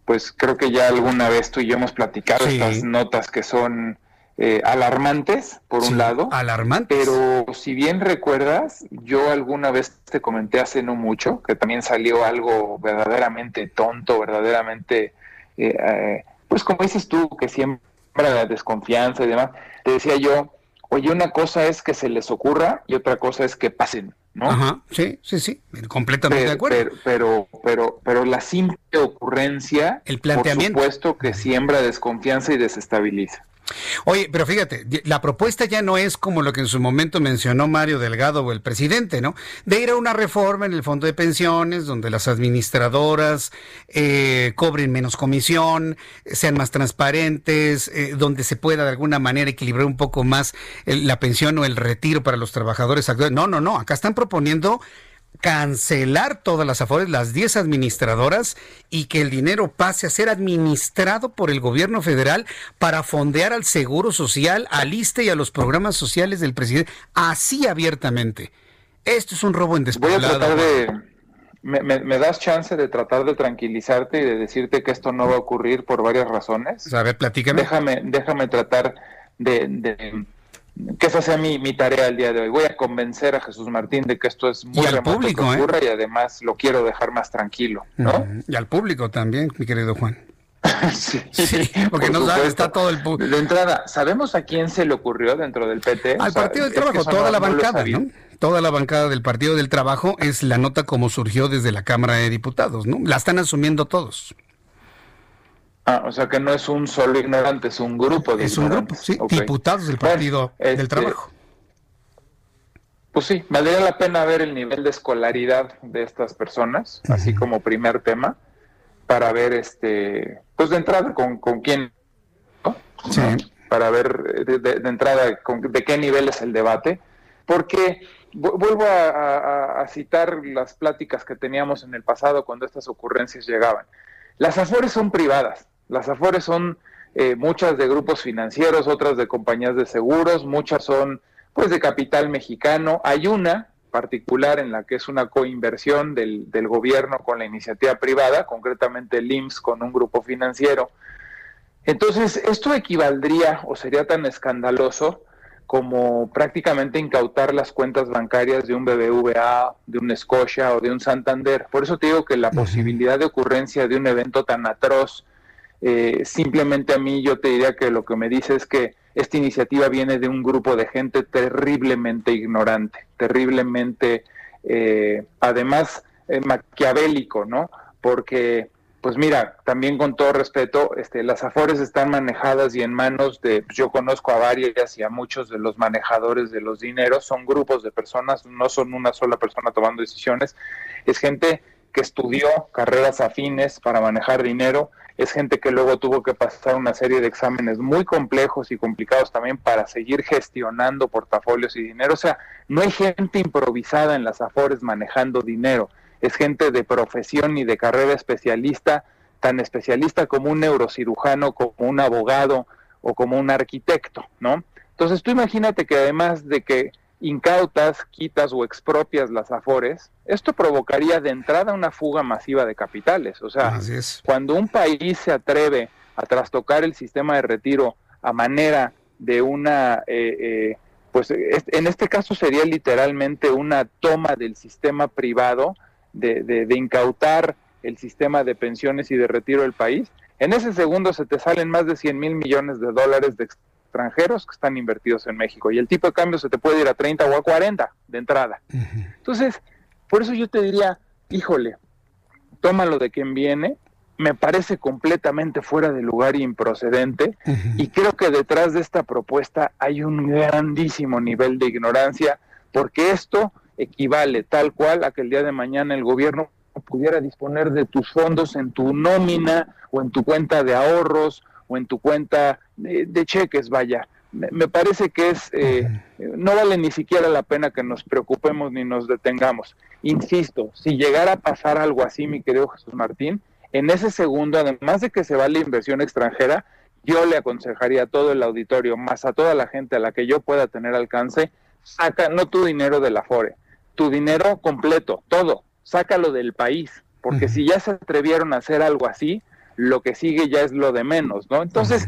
pues creo que ya alguna vez tú y yo hemos platicado estas notas que son eh, alarmantes, por un lado. Alarmantes. Pero si bien recuerdas, yo alguna vez te comenté hace no mucho que también salió algo verdaderamente tonto, verdaderamente, eh, eh, pues como dices tú, que siembra la desconfianza y demás. Te decía yo, oye, una cosa es que se les ocurra y otra cosa es que pasen. ¿no? Ajá, sí, sí, sí, completamente de acuerdo. Pero, pero, pero, la simple ocurrencia, el planteamiento, por supuesto que siembra desconfianza y desestabiliza. Oye, pero fíjate, la propuesta ya no es como lo que en su momento mencionó Mario Delgado o el presidente, ¿no? De ir a una reforma en el fondo de pensiones, donde las administradoras eh, cobren menos comisión, sean más transparentes, eh, donde se pueda de alguna manera equilibrar un poco más la pensión o el retiro para los trabajadores. No, no, no, acá están proponiendo cancelar todas las afores, las 10 administradoras, y que el dinero pase a ser administrado por el gobierno federal para fondear al Seguro Social, al ISTE y a los programas sociales del presidente, así abiertamente. Esto es un robo en Voy a tratar de... Me, das chance de tratar de tranquilizarte y de decirte que esto no va a ocurrir por varias razones? A ver, platícame. Déjame, déjame tratar de que esa sea mi, mi, tarea el día de hoy. Voy a convencer a Jesús Martín de que esto es muy y al público, que ocurra y además lo quiero dejar más tranquilo, ¿no? Y al público también, mi querido Juan. sí, porque no sabe, está todo el público. De entrada, ¿sabemos a quién se le ocurrió dentro del PT? Al Partido del Trabajo, toda la bancada, ¿no? Toda la bancada del Partido del Trabajo es la nota como surgió desde la Cámara de Diputados, ¿no? La están asumiendo todos. Ah, o sea que no es un solo ignorante, es un grupo de Es un grupo, sí, diputados del Partido del este, Trabajo. Pues sí, valdría la pena ver el nivel de escolaridad de estas personas, así como primer tema, para ver, este, pues de entrada con, con quién, sí. para ver de, entrada con, de qué nivel es el debate, porque vuelvo a, a citar las pláticas que teníamos en el pasado cuando estas ocurrencias llegaban. Las Afores son privadas, las Afores son eh, muchas de grupos financieros, otras de compañías de seguros, muchas son pues de capital mexicano. Hay una particular en la que es una coinversión del, del gobierno con la iniciativa privada, concretamente el IMSS con un grupo financiero. Entonces, esto equivaldría o sería tan escandaloso como prácticamente incautar las cuentas bancarias de un BBVA, de un Scotia o de un Santander. Por eso te digo que la posibilidad de ocurrencia de un evento tan atroz eh, simplemente a mí yo te diría que lo que me dice es que esta iniciativa viene de un grupo de gente terriblemente ignorante, terriblemente, eh, además, eh, maquiavélico, ¿no? Porque, pues mira, también con todo respeto, este, las afores están manejadas y en manos de, pues yo conozco a varias y a muchos de los manejadores de los dineros, son grupos de personas, no son una sola persona tomando decisiones, es gente que estudió carreras afines para manejar dinero, es gente que luego tuvo que pasar una serie de exámenes muy complejos y complicados también para seguir gestionando portafolios y dinero. O sea, no hay gente improvisada en las Afores manejando dinero, es gente de profesión y de carrera especialista, tan especialista como un neurocirujano, como un abogado o como un arquitecto, ¿no? Entonces tú imagínate que además de que incautas, quitas o expropias las afores, esto provocaría de entrada una fuga masiva de capitales. O sea, cuando un país se atreve a trastocar el sistema de retiro a manera de una, eh, eh, pues en este caso sería literalmente una toma del sistema privado de, de incautar el sistema de pensiones y de retiro del país, en ese segundo se te salen más de 100 mil millones de dólares de extranjeros que están invertidos en México. Y el tipo de cambio se te puede ir a 30 o a 40 de entrada. Entonces, por eso yo te diría, híjole, tómalo de quien viene, me parece completamente fuera de lugar y improcedente. Y creo que detrás de esta propuesta hay un grandísimo nivel de ignorancia porque esto equivale tal cual a que el día de mañana el gobierno pudiera disponer de tus fondos en tu nómina o en tu cuenta de ahorros o en tu cuenta de, cheques, vaya. Me, parece que es, eh, no vale ni siquiera la pena que nos preocupemos ni nos detengamos. Insisto, si llegara a pasar algo así, mi querido Jesús Martín, en ese segundo, además de que se va la inversión extranjera, yo le aconsejaría a todo el auditorio, más a toda la gente a la que yo pueda tener alcance, saca no tu dinero de la FORE, tu dinero completo, todo, sácalo del país, porque si ya se atrevieron a hacer algo así, lo que sigue ya es lo de menos, ¿no? Entonces,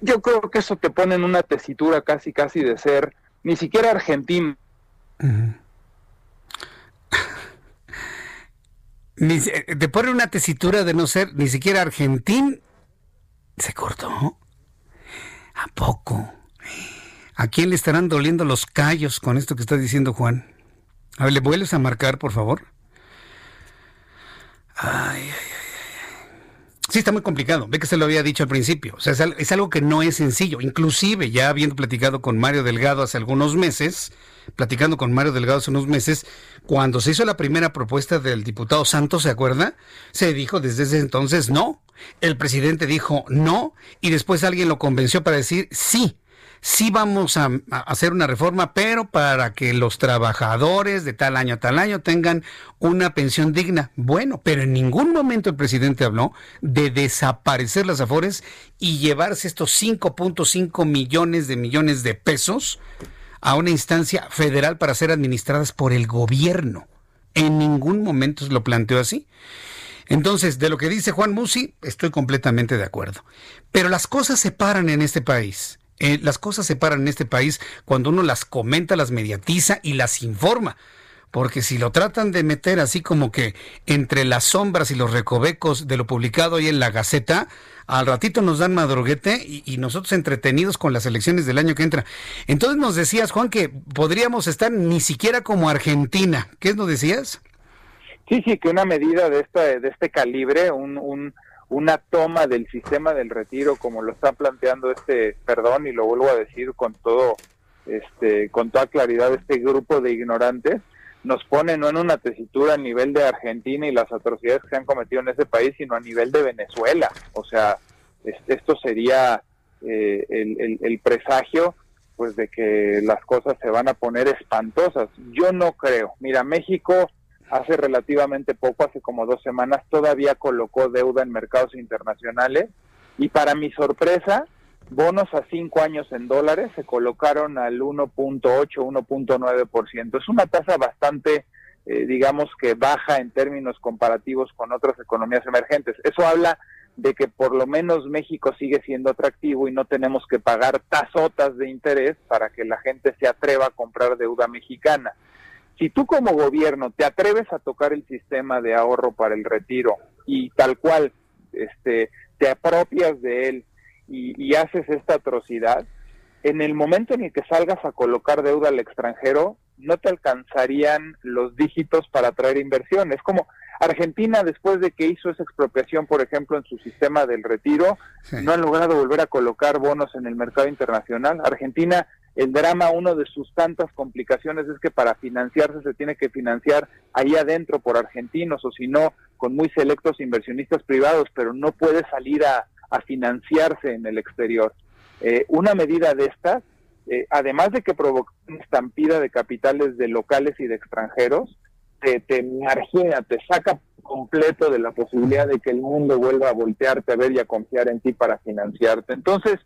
yo, creo que eso te pone en una tesitura casi, casi de ser ni siquiera argentino. te pone una tesitura de no ser ni siquiera argentín. Se cortó. ¿A poco? ¿A quién le estarán doliendo los callos con esto que está diciendo Juan? A ver, ¿le vuelves a marcar, por favor? Ay, ay, ay, Sí, está muy complicado. Ve que se lo había dicho al principio. O sea, es, algo que no es sencillo. Inclusive, ya habiendo platicado con Mario Delgado hace algunos meses, platicando con Mario Delgado hace unos meses, cuando se hizo la primera propuesta del diputado Santos, ¿se acuerda? Se dijo desde ese entonces no. El presidente dijo no y después alguien lo convenció para decir sí sí vamos a, hacer una reforma, pero para que los trabajadores de tal año a tal año tengan una pensión digna. Bueno, pero en ningún momento el presidente habló de desaparecer las afores y llevarse estos 5.5 millones de millones de pesos a una instancia federal para ser administradas por el gobierno. En ningún momento se lo planteó así. Entonces, de lo que dice Juan Musi, estoy completamente de acuerdo. Pero las cosas se paran en este país. Eh, las cosas se paran en este país cuando uno las comenta, las mediatiza y las informa. Porque si lo tratan de meter así como que entre las sombras y los recovecos de lo publicado ahí en la Gaceta, al ratito nos dan madruguete y, nosotros entretenidos con las elecciones del año que entra. Entonces nos decías, Juan, que podríamos estar ni siquiera como Argentina. ¿Qué nos decías? Sí, sí, que una medida de, de este calibre, un, un una toma del sistema del retiro como lo está planteando este, perdón, y lo vuelvo a decir con todo, este, con toda claridad este grupo de ignorantes, nos pone no en una tesitura a nivel de Argentina y las atrocidades que se han cometido en ese país, sino a nivel de Venezuela. O sea, esto sería eh, el, el presagio pues de que las cosas se van a poner espantosas. Yo no creo. Mira, México hace relativamente poco, hace como dos semanas, todavía colocó deuda en mercados internacionales y para mi sorpresa, bonos a cinco años en dólares se colocaron al 1.8, 1.9%. Es una tasa bastante, eh, digamos que baja en términos comparativos con otras economías emergentes. Eso habla de que por lo menos México sigue siendo atractivo y no tenemos que pagar tazotas de interés para que la gente se atreva a comprar deuda mexicana. Si tú como gobierno te atreves a tocar el sistema de ahorro para el retiro y tal cual este, te apropias de él y, haces esta atrocidad, en el momento en el que salgas a colocar deuda al extranjero, no te alcanzarían los dígitos para traer inversión. Es como Argentina, después de que hizo esa expropiación, por ejemplo, en su sistema del retiro, no han logrado volver a colocar bonos en el mercado internacional. Argentina el drama, una de sus tantas complicaciones es que para financiarse se tiene que financiar ahí adentro por argentinos o si no, con muy selectos inversionistas privados, pero no puede salir a, financiarse en el exterior. Eh, una medida de estas, eh, además de que provoca una estampida de capitales de locales y de extranjeros, te, te margina, te saca completo de la posibilidad de que el mundo vuelva a voltearte a ver y a confiar en ti para financiarte. Entonces,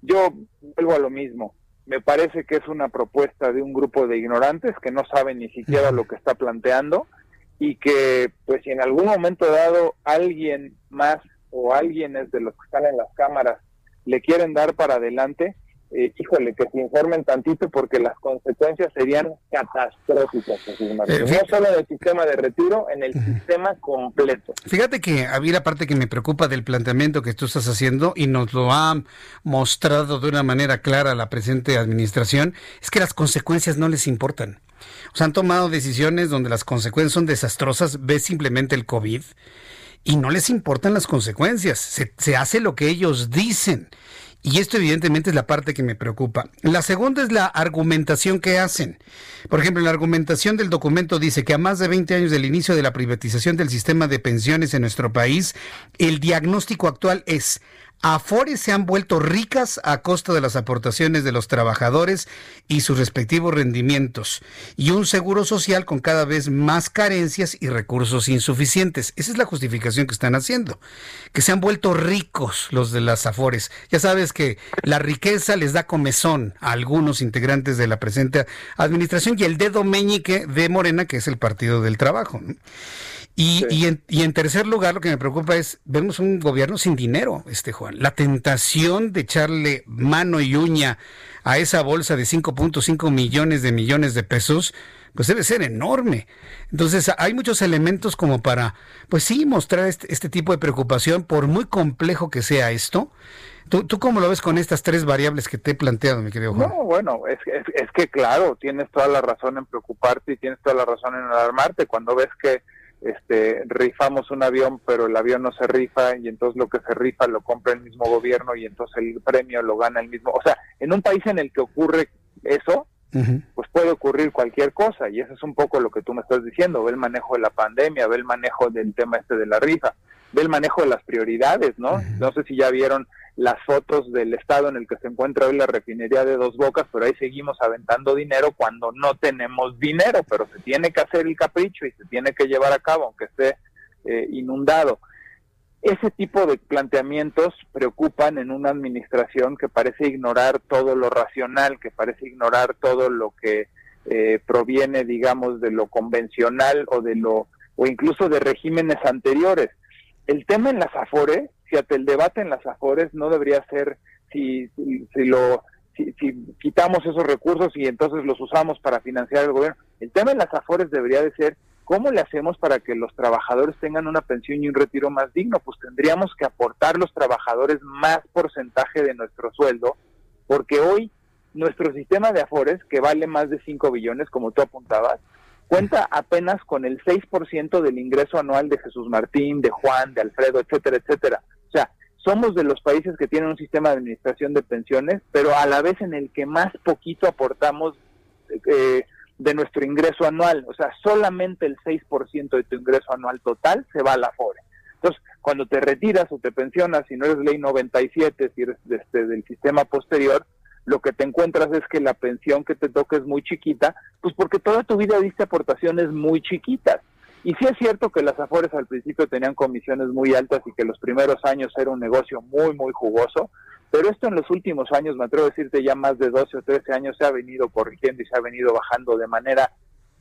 yo vuelvo a lo mismo me parece que es una propuesta de un grupo de ignorantes que no saben ni siquiera lo que está planteando y que pues si en algún momento dado alguien más o alguien es de los que están en las cámaras le quieren dar para adelante, eh, híjole, que se informen tantito porque las consecuencias serían catastróficas. Eh, no solo en el sistema de retiro, en el sistema completo. Fíjate que había la parte que me preocupa del planteamiento que tú estás haciendo y nos lo ha mostrado de una manera clara la presente administración, es que las consecuencias no les importan. O sea, han tomado decisiones donde las consecuencias son desastrosas, ves simplemente el COVID y no les importan las consecuencias, se, se hace lo que ellos dicen. Y esto evidentemente es la parte que me preocupa. La segunda es la argumentación que hacen. Por ejemplo, la argumentación del documento dice que a más de 20 años del inicio de la privatización del sistema de pensiones en nuestro país, el diagnóstico actual es Afores se han vuelto ricas a costa de las aportaciones de los trabajadores y sus respectivos rendimientos, y un seguro social con cada vez más carencias y recursos insuficientes. Esa es la justificación que están haciendo, que se han vuelto ricos los de las Afores. Ya sabes que la riqueza les da comezón a algunos integrantes de la presente administración y el dedo meñique de Morena, que es el Partido del Trabajo. Y, y, en, y, en, tercer lugar, lo que me preocupa es, vemos un gobierno sin dinero, este Juan. La tentación de echarle mano y uña a esa bolsa de 5.5 millones de millones de pesos, pues debe ser enorme. Entonces, hay muchos elementos como para, pues sí, mostrar este, este tipo de preocupación, por muy complejo que sea esto. ¿Tú, ¿Tú cómo lo ves con estas tres variables que te he planteado, mi querido Juan? No, bueno, es, es, es que claro, tienes toda la razón en preocuparte y tienes toda la razón en alarmarte cuando ves que este, rifamos un avión, pero el avión no se rifa y entonces lo que se rifa lo compra el mismo gobierno y entonces el premio lo gana el mismo. O sea, en un país en el que ocurre eso, pues puede ocurrir cualquier cosa y eso es un poco lo que tú me estás diciendo. Ve el manejo de la pandemia, ve el manejo del tema este de la rifa, ve el manejo de las prioridades, ¿no? No sé si ya vieron las fotos del estado en el que se encuentra hoy la refinería de Dos Bocas, pero ahí seguimos aventando dinero cuando no tenemos dinero, pero se tiene que hacer el capricho y se tiene que llevar a cabo, aunque esté eh, inundado. Ese tipo de planteamientos preocupan en una administración que parece ignorar todo lo racional, que parece ignorar todo lo que eh, proviene, digamos, de lo convencional o de lo o incluso de regímenes anteriores. El tema en las Afores fíjate, el debate en las Afores no debería ser si, si, lo si, quitamos esos recursos y entonces los usamos para financiar el gobierno. El tema en las Afores debería de ser cómo le hacemos para que los trabajadores tengan una pensión y un retiro más digno. Pues tendríamos que aportar los trabajadores más porcentaje de nuestro sueldo, porque hoy nuestro sistema de Afores, que vale más de 5 billones, como tú apuntabas, cuenta apenas con el 6% del ingreso anual de Jesús Martín, de Juan, de Alfredo, etcétera, etcétera. O sea, somos de los países que tienen un sistema de administración de pensiones, pero a la vez en el que más poquito aportamos eh, de nuestro ingreso anual. O sea, solamente el 6% de tu ingreso anual total se va a la FORE. Entonces, cuando te retiras o te pensionas, si no eres ley 97, si eres este, del sistema posterior, lo que te encuentras es que la pensión que te toca es muy chiquita, pues porque toda tu vida diste aportaciones muy chiquitas. Y sí es cierto que las Afores al principio tenían comisiones muy altas y que los primeros años era un negocio muy, muy jugoso, pero esto en los últimos años, me atrevo a decirte ya más de 12 o 13 años, se ha venido corrigiendo y se ha venido bajando de manera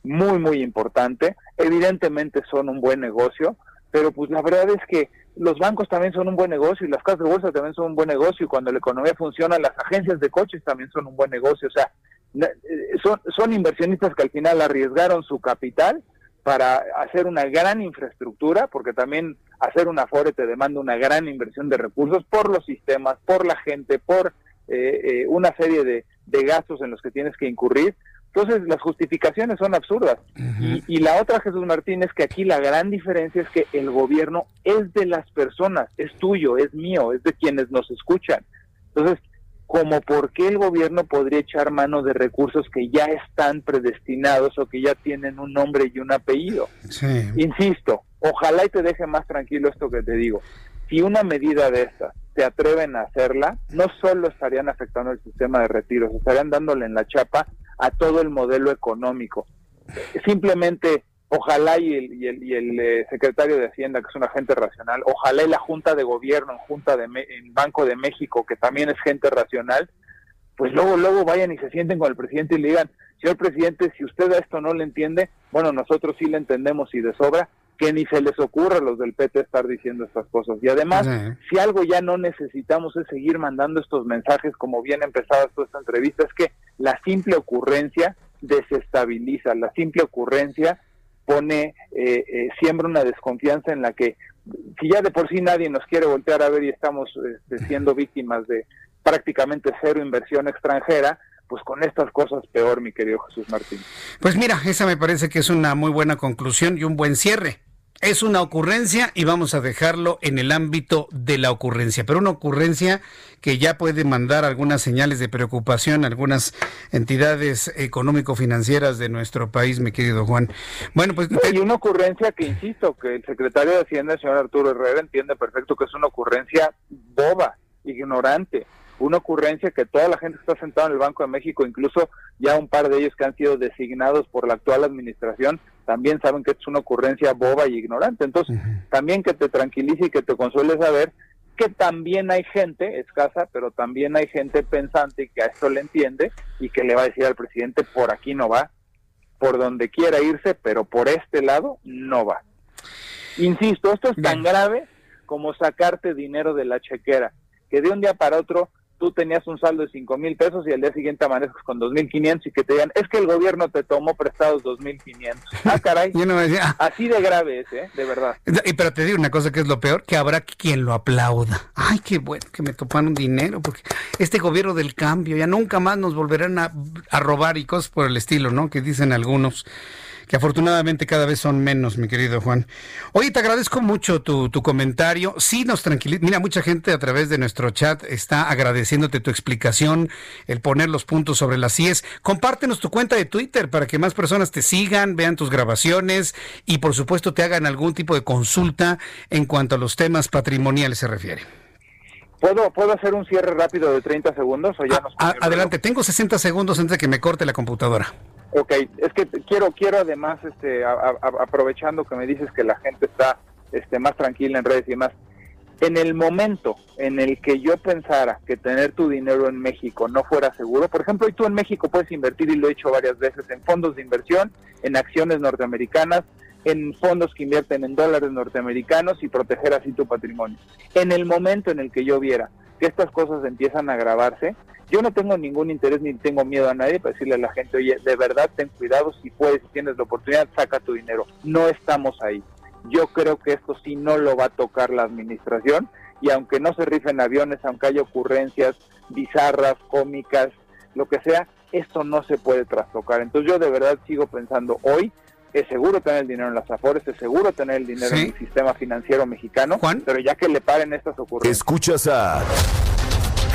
muy, muy importante. Evidentemente son un buen negocio, pero pues la verdad es que los bancos también son un buen negocio y las casas de bolsa también son un buen negocio y cuando la economía funciona, las agencias de coches también son un buen negocio. O sea, eh, son, son inversionistas que al final arriesgaron su capital para hacer una gran infraestructura, porque también hacer una FORE te demanda una gran inversión de recursos por los sistemas, por la gente, por eh, eh, una serie de, gastos en los que tienes que incurrir. Entonces las justificaciones son absurdas. y, y, la otra, Jesús Martín, es que aquí la gran diferencia es que el gobierno es de las personas, es tuyo, es mío, es de quienes nos escuchan. Entonces, como por qué el gobierno podría echar mano de recursos que ya están predestinados o que ya tienen un nombre y un apellido. Insisto, ojalá y te deje más tranquilo esto que te digo. Si una medida de estas se atreven a hacerla, no solo estarían afectando el sistema de retiros, estarían dándole en la chapa a todo el modelo económico. Simplemente ojalá y el, y el, y el eh, secretario de Hacienda, que es un agente racional, ojalá y la Junta de Gobierno en Junta de en Banco de México, que también es gente racional, pues luego, luego vayan y se sienten con el presidente y le digan, señor presidente, si usted a esto no le entiende, bueno, nosotros sí le entendemos y de sobra, que ni se les ocurra a los del PT estar diciendo estas cosas. Y además, si algo ya no necesitamos es seguir mandando estos mensajes, como bien empezaba toda esta entrevista, es que la simple ocurrencia desestabiliza, la simple ocurrencia pone, eh, eh, siembra una desconfianza en la que si ya de por sí nadie nos quiere voltear a ver y estamos este, siendo víctimas de prácticamente cero inversión extranjera, pues con estas cosas peor, mi querido Jesús Martín. Pues mira, esa me parece que es una muy buena conclusión y un buen cierre es una ocurrencia y vamos a dejarlo en el ámbito de la ocurrencia, pero una ocurrencia que ya puede mandar algunas señales de preocupación a algunas entidades económico-financieras de nuestro país, mi querido Juan. Bueno, pues... Hay una ocurrencia que, insisto, que el secretario de Hacienda, el señor Arturo Herrera, entiende perfecto que es una ocurrencia boba, ignorante, una ocurrencia que toda la gente que está sentada en el Banco de México, incluso ya un par de ellos que han sido designados por la actual administración, también saben que es una ocurrencia boba y ignorante. Entonces, también que te tranquilice y que te consuele saber que también hay gente escasa, pero también hay gente pensante y que a esto le entiende y que le va a decir al presidente, por aquí no va, por donde quiera irse, pero por este lado no va. Insisto, esto es tan grave como sacarte dinero de la chequera, que de un día para otro tú tenías un saldo de cinco mil pesos y al día siguiente amaneces con dos mil quinientos y que te digan, es que el gobierno te tomó prestados dos mil quinientos. Ah, caray. Así de grave es, ¿eh? De verdad. Y pero te digo una cosa que es lo peor, que habrá quien lo aplauda. Ay, qué bueno que me toparon dinero, porque este gobierno del cambio ya nunca más nos volverán a, a robar y cosas por el estilo, ¿no? Que dicen algunos que afortunadamente cada vez son menos, mi querido Juan. Oye, te agradezco mucho tu, comentario. Sí nos tranquiliza. Mira, mucha gente a través de nuestro chat está agradeciéndote tu explicación, el poner los puntos sobre las IES. Compártenos tu cuenta de Twitter para que más personas te sigan, vean tus grabaciones y por supuesto te hagan algún tipo de consulta en cuanto a los temas patrimoniales se refiere. ¿Puedo, ¿Puedo hacer un cierre rápido de 30 segundos o ya ah, Adelante, tengo 60 segundos antes de que me corte la computadora. Ok, es que quiero quiero además, este, aprovechando que me dices que la gente está este, más tranquila en redes y demás, en el momento en el que yo pensara que tener tu dinero en México no fuera seguro, por ejemplo, hoy tú en México puedes invertir, y lo he hecho varias veces, en fondos de inversión, en acciones norteamericanas, en fondos que invierten en dólares norteamericanos y proteger así tu patrimonio. En el momento en el que yo viera que estas cosas empiezan a agravarse, yo no tengo ningún interés ni tengo miedo a nadie para decirle a la gente, oye, de verdad ten cuidado, si puedes, si tienes la oportunidad, saca tu dinero. No estamos ahí. Yo creo que esto sí no lo va a tocar la administración y aunque no se rifen aviones, aunque haya ocurrencias bizarras, cómicas, lo que sea, esto no se puede trastocar. Entonces yo de verdad sigo pensando hoy es seguro tener el dinero en las Afores, es seguro tener el dinero en el sistema financiero mexicano, pero ya que le paren estas ocurrencias. Escuchas a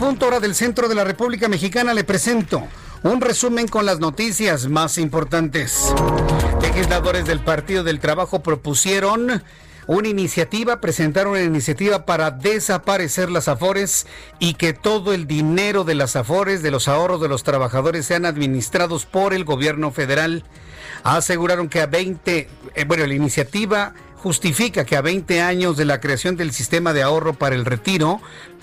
Punto, hora del centro de la República Mexicana. Le presento un resumen con las noticias más importantes. Legisladores del Partido del Trabajo propusieron una iniciativa, presentaron una iniciativa para desaparecer las afores y que todo el dinero de las afores, de los ahorros de los trabajadores, sean administrados por el gobierno federal. Aseguraron que a 20, eh, bueno, la iniciativa justifica que a 20 años de la creación del sistema de ahorro para el retiro,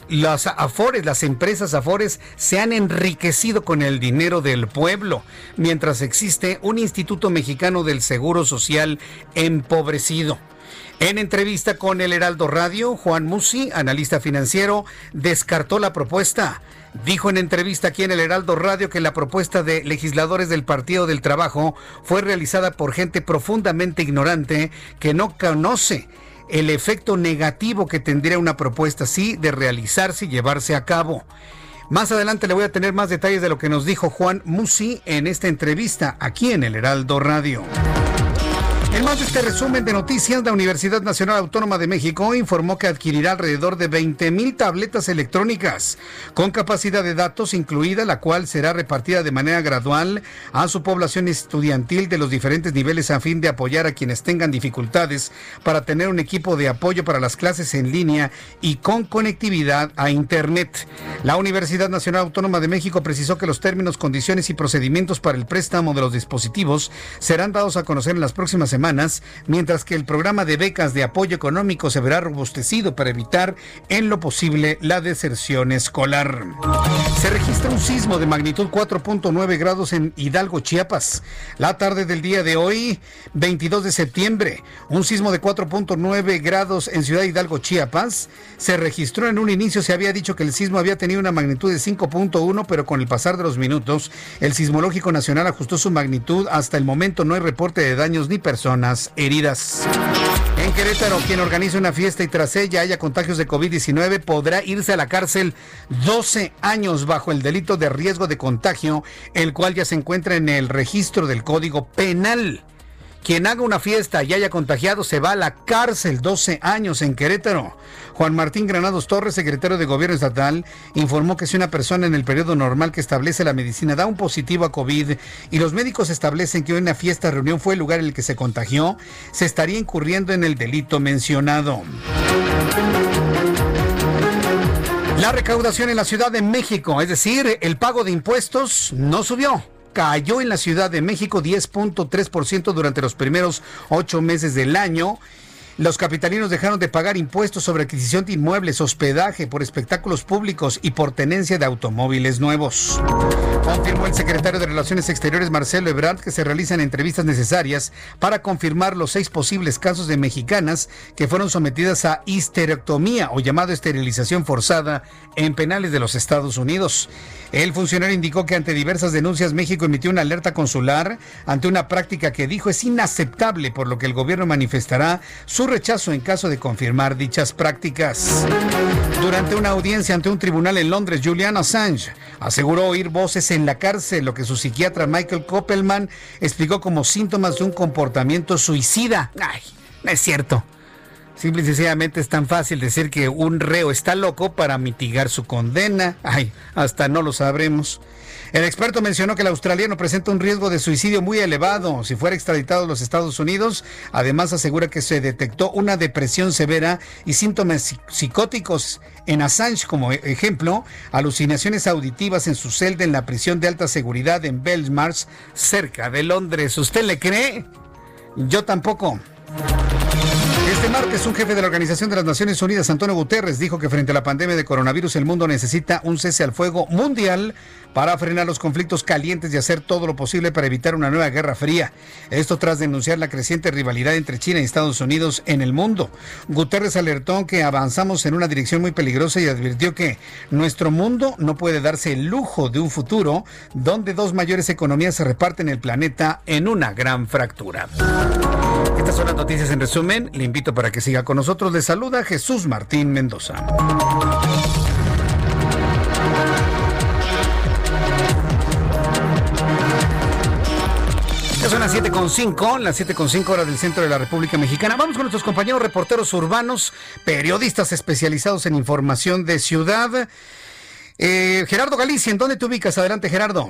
las Afores, las empresas Afores se han enriquecido con el dinero del pueblo, mientras existe un Instituto Mexicano del Seguro Social empobrecido. En entrevista con el Heraldo Radio, Juan Musi, analista financiero, descartó la propuesta. Dijo en entrevista aquí en el Heraldo Radio que la propuesta de legisladores del Partido del Trabajo fue realizada por gente profundamente ignorante que no conoce el efecto negativo que tendría una propuesta así de realizarse y llevarse a cabo. Más adelante le voy a tener más detalles de lo que nos dijo Juan Musi en esta entrevista aquí en el Heraldo Radio. En más de este resumen de noticias, la Universidad Nacional Autónoma de México informó que adquirirá alrededor de 20 mil tabletas electrónicas con capacidad de datos incluida, la cual será repartida de manera gradual a su población estudiantil de los diferentes niveles a fin de apoyar a quienes tengan dificultades para tener un equipo de apoyo para las clases en línea y con conectividad a Internet. La Universidad Nacional Autónoma de México precisó que los términos, condiciones y procedimientos para el préstamo de los dispositivos serán dados a conocer en las próximas semanas mexicanas, mientras que el programa de becas de apoyo económico se verá robustecido para evitar en lo posible la deserción escolar. Se registra un sismo de magnitud 4.9 grados en Hidalgo, Chiapas. La tarde del día de hoy, 22 de septiembre, un sismo de 4.9 grados en Ciudad Hidalgo, Chiapas, se registró en un inicio, se había dicho que el sismo había tenido una magnitud de 5.1, pero con el pasar de los minutos, el Sismológico Nacional ajustó su magnitud. Hasta el momento no hay reporte de daños ni personas heridas. En Querétaro, quien organiza una fiesta y tras ella haya contagios de COVID-19 podrá irse a la cárcel 12 años bajo el delito de riesgo de contagio, el cual ya se encuentra en el registro del Código Penal. Quien haga una fiesta y haya contagiado se va a la cárcel 12 años en Querétaro. Juan Martín Granados Torres, secretario de Gobierno Estatal, informó que si una persona en el periodo normal que establece la medicina da un positivo a COVID y los médicos establecen que una fiesta reunión fue el lugar en el que se contagió, se estaría incurriendo en el delito mencionado. La recaudación en la Ciudad de México, es decir, el pago de impuestos, no subió cayó en la Ciudad de México 10.3% durante los primeros ocho meses del año los capitalinos dejaron de pagar impuestos sobre adquisición de inmuebles, hospedaje, por espectáculos públicos y por tenencia de automóviles nuevos. Confirmó el secretario de Relaciones Exteriores Marcelo Ebrard que se realizan entrevistas necesarias para confirmar los seis posibles casos de mexicanas que fueron sometidas a histerectomía o llamado esterilización forzada en penales de los Estados Unidos. El funcionario indicó que ante diversas denuncias México emitió una alerta consular ante una práctica que dijo es inaceptable, por lo que el gobierno manifestará su rechazo en caso de confirmar dichas prácticas. Durante una audiencia ante un tribunal en Londres, Julian Assange aseguró oír voces en la cárcel, lo que su psiquiatra Michael Koppelman explicó como síntomas de un comportamiento suicida. Ay, no es cierto. Simple y sencillamente es tan fácil decir que un reo está loco para mitigar su condena. Ay, hasta no lo sabremos. El experto mencionó que el australiano presenta un riesgo de suicidio muy elevado si fuera extraditado a los Estados Unidos. Además asegura que se detectó una depresión severa y síntomas psicóticos en Assange como e-, ejemplo, alucinaciones auditivas en su celda en la prisión de alta seguridad en Belmarsh, cerca de Londres. ¿Usted le cree? Yo tampoco. Este martes, un jefe de la Organización de las Naciones Unidas, Antonio Guterres, dijo que frente a la pandemia de coronavirus el mundo necesita un cese al fuego mundial para frenar los conflictos calientes y hacer todo lo posible para evitar una nueva guerra fría. Esto tras denunciar la creciente rivalidad entre China y Estados Unidos en el mundo. Guterres alertó que avanzamos en una dirección muy peligrosa y advirtió que nuestro mundo no puede darse el lujo de un futuro donde dos mayores economías se reparten el planeta en una gran fractura. Estas son las noticias en resumen. Le invito para que siga con nosotros. Le saluda Jesús Martín Mendoza. son las 7.5, las 7.5 horas del centro de la República Mexicana. Vamos con nuestros compañeros reporteros urbanos, periodistas especializados en información de ciudad. Eh, Gerardo Galicia, ¿en dónde te ubicas? Adelante, Gerardo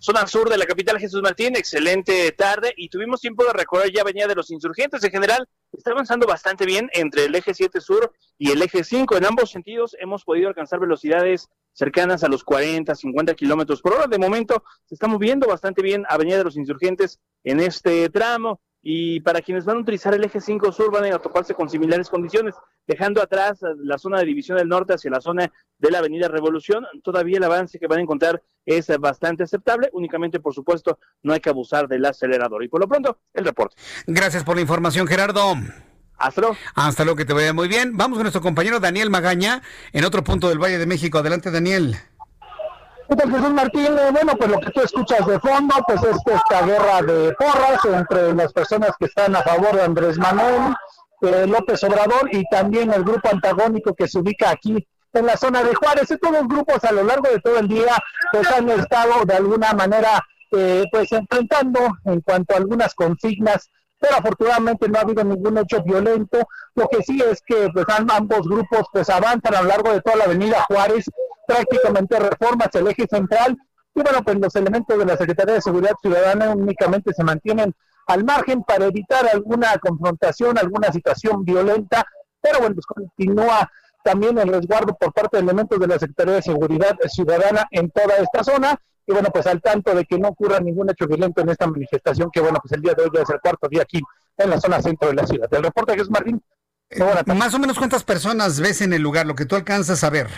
zona sur de la capital Jesús Martín, excelente tarde y tuvimos tiempo de recorrer ya venía de los insurgentes. En general, está avanzando bastante bien entre el eje 7 sur y el eje 5. En ambos sentidos hemos podido alcanzar velocidades cercanas a los 40, 50 kilómetros por hora. De momento se está moviendo bastante bien Avenida de los Insurgentes en este tramo. Y para quienes van a utilizar el eje 5 sur van a toparse con similares condiciones, dejando atrás la zona de división del norte hacia la zona de la avenida Revolución. Todavía el avance que van a encontrar es bastante aceptable, únicamente por supuesto no hay que abusar del acelerador. Y por lo pronto, el reporte. Gracias por la información, Gerardo. Hasta luego. Hasta luego, que te vaya muy bien. Vamos con nuestro compañero Daniel Magaña en otro punto del Valle de México. Adelante, Daniel. ¿Qué tal, Jesús Martín? Eh, bueno, pues lo que tú escuchas de fondo, pues es esta guerra de porras entre las personas que están a favor de Andrés Manuel, eh, López Obrador y también el grupo antagónico que se ubica aquí en la zona de Juárez. Todos los grupos a lo largo de todo el día pues han estado de alguna manera eh, pues enfrentando en cuanto a algunas consignas pero afortunadamente no ha habido ningún hecho violento. Lo que sí es que pues, ambos grupos pues avanzan a lo largo de toda la avenida Juárez, prácticamente reformas el eje central, y bueno, pues los elementos de la Secretaría de Seguridad Ciudadana únicamente se mantienen al margen para evitar alguna confrontación, alguna situación violenta, pero bueno, pues continúa también el resguardo por parte de elementos de la Secretaría de Seguridad Ciudadana en toda esta zona y bueno, pues al tanto de que no ocurra ningún hecho violento en esta manifestación, que bueno, pues el día de hoy ya es el cuarto día aquí en la zona centro de la ciudad. El reporte es Martín. Más o menos cuántas personas ves en el lugar, lo que tú alcanzas a ver.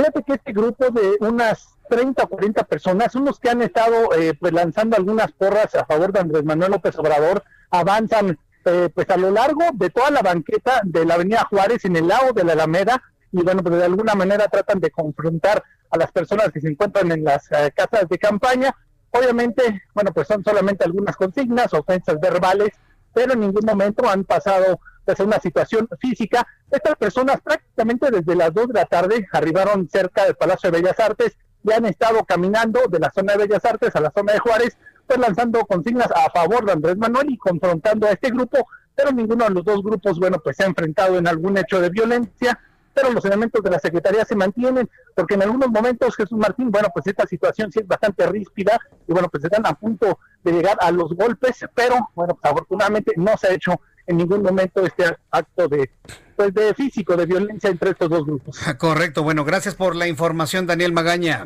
Fíjate que este grupo de unas 30 o 40 personas son los que han estado eh, pues lanzando algunas porras a favor de Andrés Manuel López Obrador, avanzan eh, pues a lo largo de toda la banqueta de la Avenida Juárez en el lado de la Alameda y bueno, pues de alguna manera tratan de confrontar a las personas que se encuentran en las eh, casas de campaña. Obviamente, bueno, pues son solamente algunas consignas, ofensas verbales, pero en ningún momento han pasado a una situación física. Estas personas prácticamente desde las 2 de la tarde arribaron cerca del Palacio de Bellas Artes y han estado caminando de la zona de Bellas Artes a la zona de Juárez, pues lanzando consignas a favor de Andrés Manuel y confrontando a este grupo, pero ninguno de los dos grupos, bueno, pues se ha enfrentado en algún hecho de violencia pero los elementos de la Secretaría se mantienen, porque en algunos momentos, Jesús Martín, bueno, pues esta situación sí es bastante ríspida y bueno, pues están a punto de llegar a los golpes, pero bueno, pues afortunadamente no se ha hecho en ningún momento este acto de pues de físico, de violencia entre estos dos grupos. Correcto, bueno, gracias por la información, Daniel Magaña.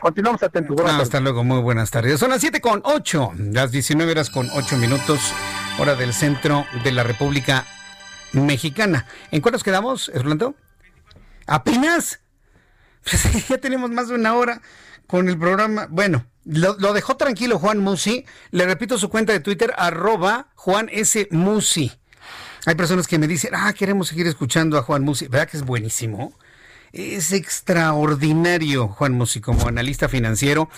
Continuamos atentos. hasta luego, muy buenas tardes. Son las 7 con 8, las 19 horas con 8 minutos, hora del centro de la República Mexicana. ¿En cuántos quedamos, Orlando? ¿Apenas? Pues ya tenemos más de una hora con el programa. Bueno, lo, dejó tranquilo Juan Musi. Le repito su cuenta de Twitter, arroba Juan S. Musi. Hay personas que me dicen, ah, queremos seguir escuchando a Juan Musi. ¿Verdad que es buenísimo? Es extraordinario, Juan Musi, como analista financiero.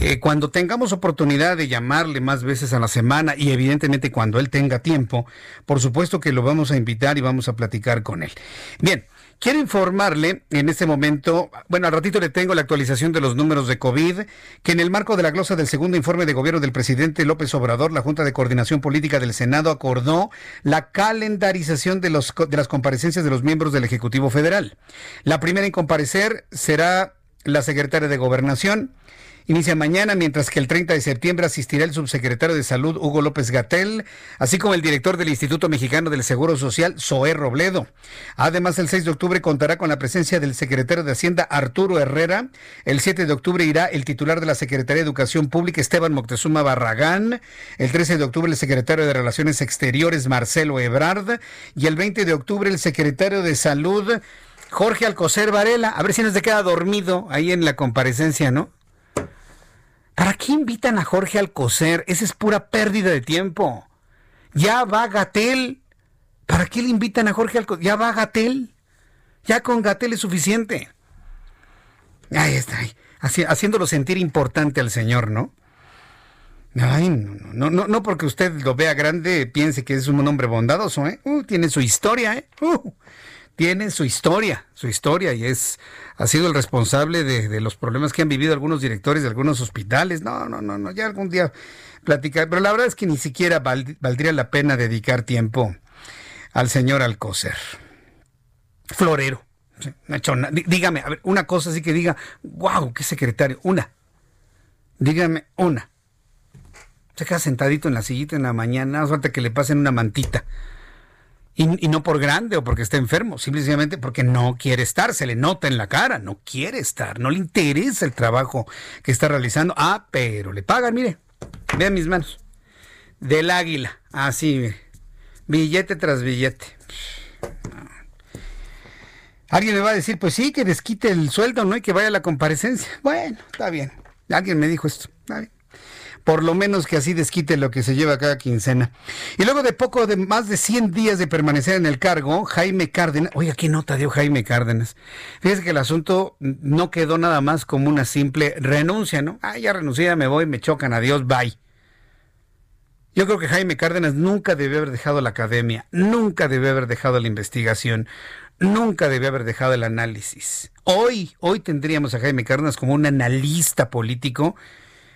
Eh, cuando tengamos oportunidad de llamarle más veces a la semana y evidentemente cuando él tenga tiempo, por supuesto que lo vamos a invitar y vamos a platicar con él. Bien, Quiero informarle en este momento, bueno, al ratito le tengo la actualización de los números de COVID, que en el marco de la glosa del segundo informe de gobierno del presidente López Obrador, la Junta de Coordinación Política del Senado acordó la calendarización de, los, de las comparecencias de los miembros del Ejecutivo Federal. La primera en comparecer será la secretaria de Gobernación, Inicia mañana, mientras que el 30 de septiembre asistirá el subsecretario de Salud, Hugo López Gatel, así como el director del Instituto Mexicano del Seguro Social, Zoé Robledo. Además, el 6 de octubre contará con la presencia del secretario de Hacienda, Arturo Herrera. El 7 de octubre irá el titular de la Secretaría de Educación Pública, Esteban Moctezuma Barragán. El 13 de octubre, el secretario de Relaciones Exteriores, Marcelo Ebrard. Y el 20 de octubre, el secretario de Salud, Jorge Alcocer Varela. A ver si no se queda dormido ahí en la comparecencia, ¿no? ¿Para qué invitan a Jorge Alcocer? Esa es pura pérdida de tiempo. Ya va Gatel. ¿Para qué le invitan a Jorge Alcocer? Ya va Gatel. Ya con Gatel es suficiente. Ahí está, haciéndolo sentir importante al señor, ¿no? Ay, no, no, no, porque usted lo vea grande, piense que es un hombre bondadoso, ¿eh? Uh, tiene su historia, ¿eh? Uh tiene su historia, su historia y es ha sido el responsable de, los problemas que han vivido algunos directores de algunos hospitales. No, no, no, no, ya algún día platicar, pero la verdad es que ni siquiera valdría la pena dedicar tiempo al señor Alcocer. Florero. Dígame, a ver, una cosa así que diga, wow, qué secretario, una. Dígame una. Se queda sentadito en la sillita en la mañana, falta que le pasen una mantita. Y, no por grande o porque esté enfermo, simplemente porque no quiere estar, se le nota en la cara, no quiere estar, no le interesa el trabajo que está realizando. Ah, pero le pagan, mire, vean mis manos, del águila, así, billete tras billete. Alguien me va a decir, pues sí, que desquite el sueldo, ¿no? Y que vaya a la comparecencia. Bueno, está bien. Alguien me dijo esto. Está bien por lo menos que así desquite lo que se lleva cada quincena. Y luego de poco de más de 100 días de permanecer en el cargo, Jaime Cárdenas, oiga, ¿qué nota dio Jaime Cárdenas? Fíjese que el asunto no quedó nada más como una simple renuncia, ¿no? Ah, ya renuncié, me voy, me chocan, adiós, bye. Yo creo que Jaime Cárdenas nunca debió haber dejado la academia, nunca debió haber dejado la investigación, nunca debió haber dejado el análisis. Hoy, hoy tendríamos a Jaime Cárdenas como un analista político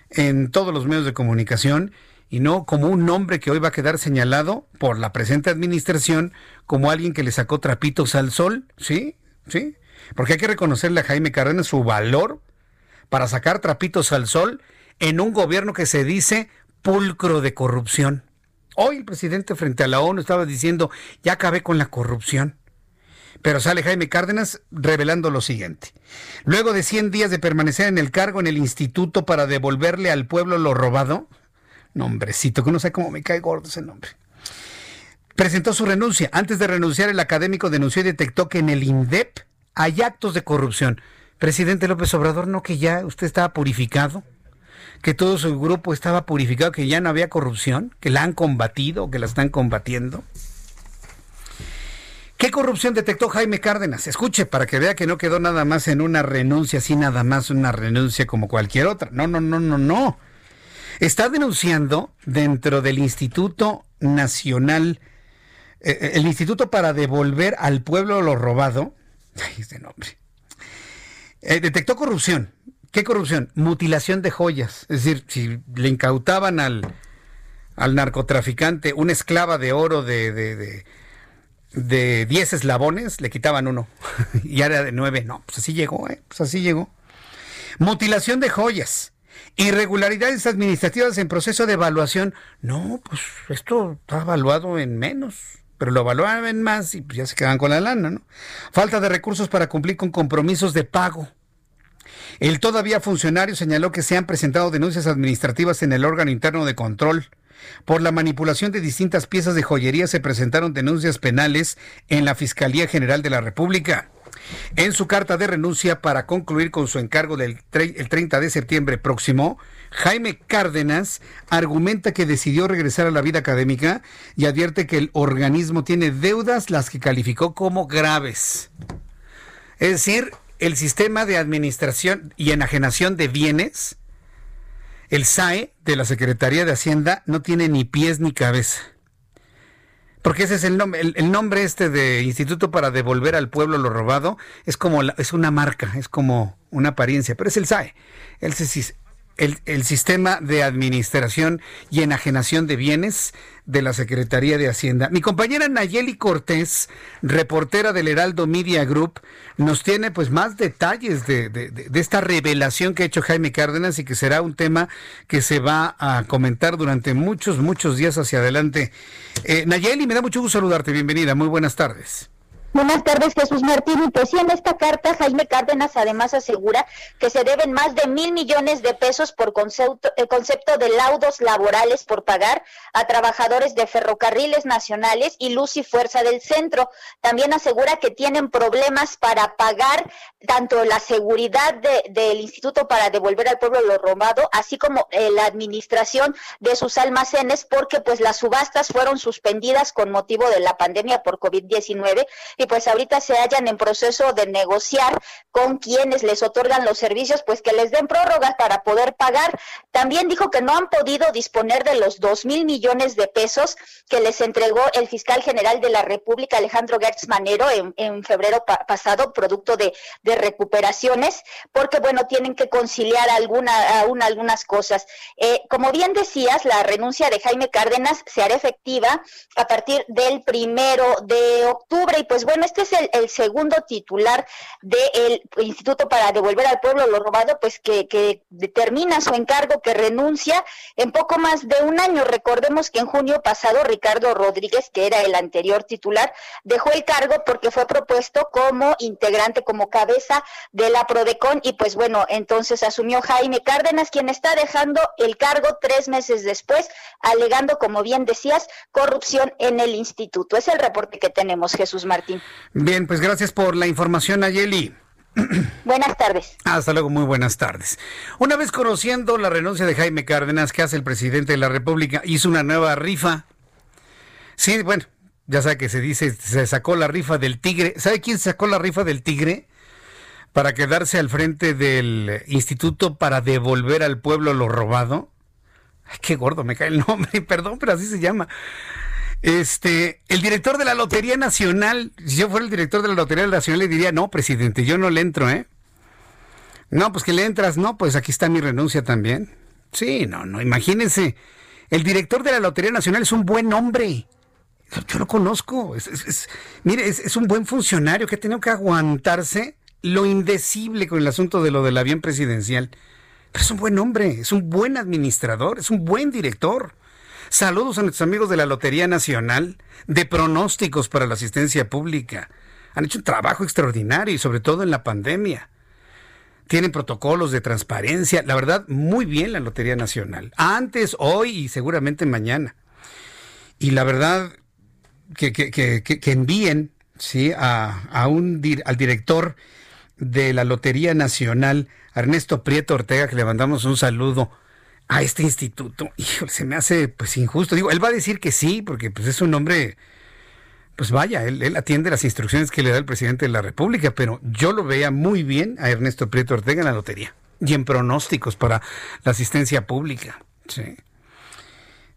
en todos los medios de comunicación y no como un nombre que hoy va a quedar señalado por la presente administración como alguien que le sacó trapitos al sol, ¿sí? ¿Sí? Porque hay que reconocerle a Jaime Cárdenas su valor para sacar trapitos al sol en un gobierno que se dice pulcro de corrupción. Hoy el presidente frente a la ONU estaba diciendo, ya acabé con la corrupción. Pero sale Jaime Cárdenas revelando lo siguiente. Luego de 100 días de permanecer en el cargo en el instituto para devolverle al pueblo lo robado, nombrecito, que no sé cómo me cae gordo ese nombre. presentó su renuncia. Antes de renunciar, el académico denunció y detectó que en el INDEP hay actos de corrupción. Presidente López Obrador, ¿no que ya usted estaba purificado? ¿Que todo su grupo estaba purificado, que ya no había corrupción? ¿Que la han combatido, que la están combatiendo? ¿Qué corrupción detectó Jaime Cárdenas? Escuche para que vea que no quedó nada más en una renuncia, así nada más una renuncia como cualquier otra. No, no, no, no, no. Está denunciando dentro del Instituto Nacional, eh, eh, el Instituto para devolver al pueblo lo robado. Ay, ese nombre. Eh, detectó corrupción. ¿Qué corrupción? Mutilación de joyas. Es decir, si le incautaban al, al narcotraficante una esclava de oro de 10 eslabones, le quitaban uno. y era de 9. No, pues así llegó, ¿eh? Pues así llegó. Mutilación de joyas. Irregularidades administrativas en proceso de evaluación. No, pues esto está evaluado en menos, pero lo evaluaban más y pues ya se quedan con la lana, ¿no? Falta de recursos para cumplir con compromisos de pago. El todavía funcionario señaló que se han presentado denuncias administrativas en el órgano interno de control. Por la manipulación de distintas piezas de joyería se presentaron denuncias penales en la Fiscalía General de la República. En su carta de renuncia para concluir con su encargo del el 30 de septiembre próximo, Jaime Cárdenas argumenta que decidió regresar a la vida académica y advierte que el organismo tiene deudas las que calificó como graves. Es decir, el sistema de administración y enajenación de bienes, el SAE de la Secretaría de Hacienda, no tiene ni pies ni cabeza. Porque ese es el nombre, el, nombre este de Instituto para devolver al pueblo lo robado, es como es una marca, es como una apariencia, pero es el SAE. El, el, sistema de administración y enajenación de bienes de la Secretaría de Hacienda. Mi compañera Nayeli Cortés, reportera del Heraldo Media Group, nos tiene pues más detalles de, de, de, esta revelación que ha hecho Jaime Cárdenas y que será un tema que se va a comentar durante muchos, muchos días hacia adelante. Eh, Nayeli, me da mucho gusto saludarte. Bienvenida. Muy buenas tardes. Buenas tardes, Jesús Martín. Y pues sí, en esta carta, Jaime Cárdenas además asegura que se deben más de mil millones de pesos por concepto, el concepto de laudos laborales por pagar a trabajadores de ferrocarriles nacionales y luz y fuerza del centro. También asegura que tienen problemas para pagar tanto la seguridad del Instituto para devolver al pueblo lo robado, así como eh, la administración de sus almacenes, porque pues las subastas fueron suspendidas con motivo de la pandemia por COVID-19 pues ahorita se hallan en proceso de negociar con quienes les otorgan los servicios, pues que les den prórrogas para poder pagar. También dijo que no han podido disponer de los dos mil millones de pesos que les entregó el fiscal general de la República, Alejandro Gertz Manero, en, febrero pasado, producto de, recuperaciones, porque bueno, tienen que conciliar alguna, aún algunas cosas. Eh, como bien decías, la renuncia de Jaime Cárdenas se hará efectiva a partir del primero de octubre y pues bueno, bueno, este es el, segundo titular del Instituto para devolver al pueblo lo robado, pues que, que determina su encargo, que renuncia en poco más de un año. Recordemos que en junio pasado Ricardo Rodríguez, que era el anterior titular, dejó el cargo porque fue propuesto como integrante, como cabeza de la Prodecon y pues bueno, entonces asumió Jaime Cárdenas, quien está dejando el cargo tres meses después, alegando, como bien decías, corrupción en el instituto. Es el reporte que tenemos, Jesús Martín. Bien, pues gracias por la información, Ayeli. Buenas tardes. Hasta luego, muy buenas tardes. Una vez conociendo la renuncia de Jaime Cárdenas, que hace el presidente de la República, hizo una nueva rifa. Sí, bueno, ya sabe que se dice, se sacó la rifa del tigre. ¿Sabe quién sacó la rifa del tigre? Para quedarse al frente del Instituto para devolver al pueblo lo robado. Ay, qué gordo me cae el nombre, perdón, pero así se llama. Este, el director de la Lotería Nacional, si yo fuera el director de la Lotería Nacional, le diría, no, presidente, yo no le entro, ¿eh? No, pues que le entras, no, pues aquí está mi renuncia también. Sí, no, no, imagínense. El director de la Lotería Nacional es un buen hombre. Yo lo conozco. Mire, es, un buen funcionario que ha tenido que aguantarse lo indecible con el asunto de lo del avión presidencial. Pero es un buen hombre, es un buen administrador, es un buen director. Saludos a nuestros amigos de la Lotería Nacional, de pronósticos para la asistencia pública. Han hecho un trabajo extraordinario y sobre todo en la pandemia. Tienen protocolos de transparencia. La verdad, muy bien la Lotería Nacional. Antes, hoy y seguramente mañana. Y la verdad, que, que, que, que envíen ¿sí? a, a un, al director de la Lotería Nacional, Ernesto Prieto Ortega, que le mandamos un saludo a este instituto. Híjole, se me hace pues injusto. Digo, él va a decir que sí, porque pues es un hombre, pues vaya, él, atiende las instrucciones que le da el presidente de la República, pero yo lo veía muy bien a Ernesto Prieto Ortega en la lotería y en pronósticos para la asistencia pública. Sí.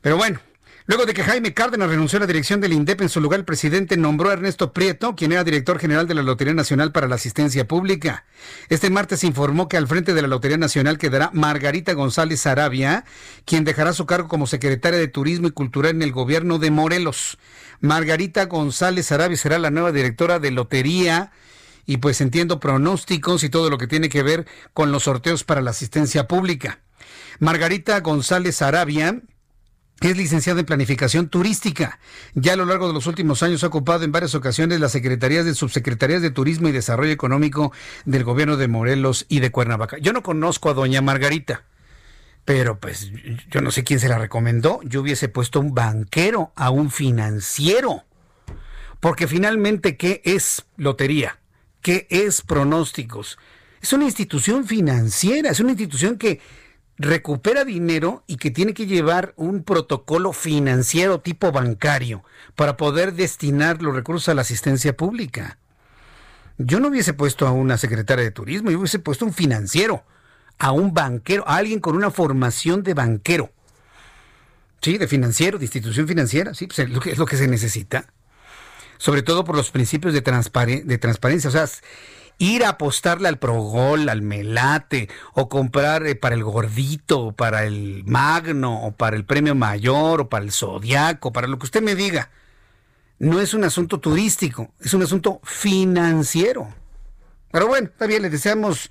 Pero bueno, Luego de que Jaime Cárdenas renunció a la dirección del INDEP, en su lugar el presidente nombró a Ernesto Prieto, quien era director general de la Lotería Nacional para la Asistencia Pública. Este martes informó que al frente de la Lotería Nacional quedará Margarita González Arabia, quien dejará su cargo como secretaria de Turismo y Cultural en el gobierno de Morelos. Margarita González Arabia será la nueva directora de Lotería y pues entiendo pronósticos y todo lo que tiene que ver con los sorteos para la asistencia pública. Margarita González Arabia es licenciada en Planificación Turística. Ya a lo largo de los últimos años ha ocupado en varias ocasiones las secretarías de subsecretarías de Turismo y Desarrollo Económico del gobierno de Morelos y de Cuernavaca. Yo no conozco a doña Margarita, pero pues yo no sé quién se la recomendó. Yo hubiese puesto un banquero a un financiero. Porque finalmente, ¿qué es lotería? ¿Qué es pronósticos? Es una institución financiera, es una institución que recupera dinero y que tiene que llevar un protocolo financiero tipo bancario para poder destinar los recursos a la asistencia pública. Yo no hubiese puesto a una secretaria de turismo, yo hubiese puesto un financiero, a un banquero, a alguien con una formación de banquero. Sí, de financiero, de institución financiera, sí, pues es lo que, se necesita. Sobre todo por los principios de, de transparencia. O sea, ir a apostarle al Progol, al Melate, o comprar eh, para el Gordito, o para el Magno, o para el Premio Mayor, o para el Zodiaco, para lo que usted me diga. No es un asunto turístico, es un asunto financiero. Pero bueno, está bien, le deseamos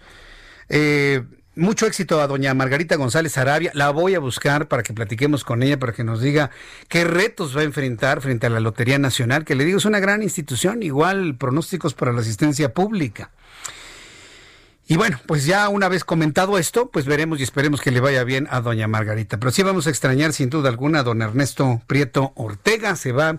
eh, mucho éxito a doña Margarita González Arabia. La voy a buscar para que platiquemos con ella, para que nos diga qué retos va a enfrentar frente a la Lotería Nacional, que le digo es una gran institución, igual pronósticos para la asistencia pública. Y bueno, pues ya una vez comentado esto, pues veremos y esperemos que le vaya bien a doña Margarita. Pero sí vamos a extrañar sin duda alguna a don Ernesto Prieto Ortega. Se va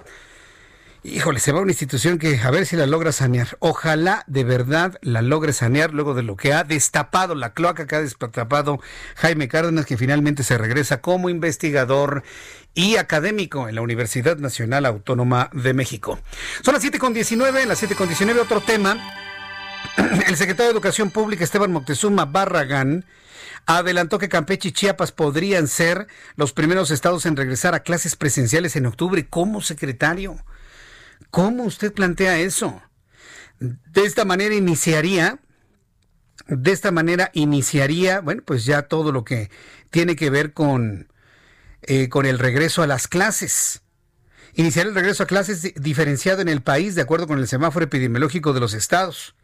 Híjole, se va a una institución que a ver si la logra sanear. Ojalá de verdad la logre sanear luego de lo que ha destapado, la cloaca que ha destapado Jaime Cárdenas, que finalmente se regresa como investigador y académico en la Universidad Nacional Autónoma de México. Son las 7.19, las 7.19, otro tema. El secretario de Educación Pública, Esteban Moctezuma Barragán, adelantó que Campeche y Chiapas podrían ser los primeros estados en regresar a clases presenciales en octubre. ¿Cómo, secretario? ¿Cómo usted plantea eso? De esta manera iniciaría, de esta manera iniciaría, bueno, pues ya todo lo que tiene que ver con, eh, con el regreso a las clases. Iniciar el regreso a clases diferenciado en el país de acuerdo con el semáforo epidemiológico de los estados.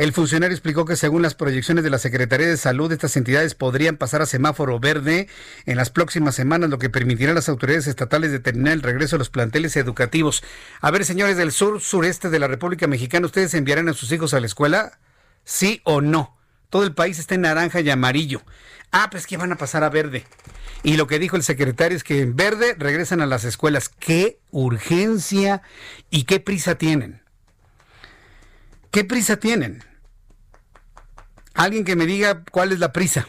El funcionario explicó que según las proyecciones de la Secretaría de Salud, estas entidades podrían pasar a semáforo verde en las próximas semanas, lo que permitirá a las autoridades estatales determinar el regreso a los planteles educativos. A ver, señores del sur, sureste de la República Mexicana, ¿ustedes enviarán a sus hijos a la escuela? ¿Sí o no? Todo el país está en naranja y amarillo. Ah, pues que van a pasar a verde. Y lo que dijo el secretario es que en verde regresan a las escuelas. ¿Qué urgencia y qué prisa tienen? ¿Qué prisa tienen? Alguien que me diga cuál es la prisa.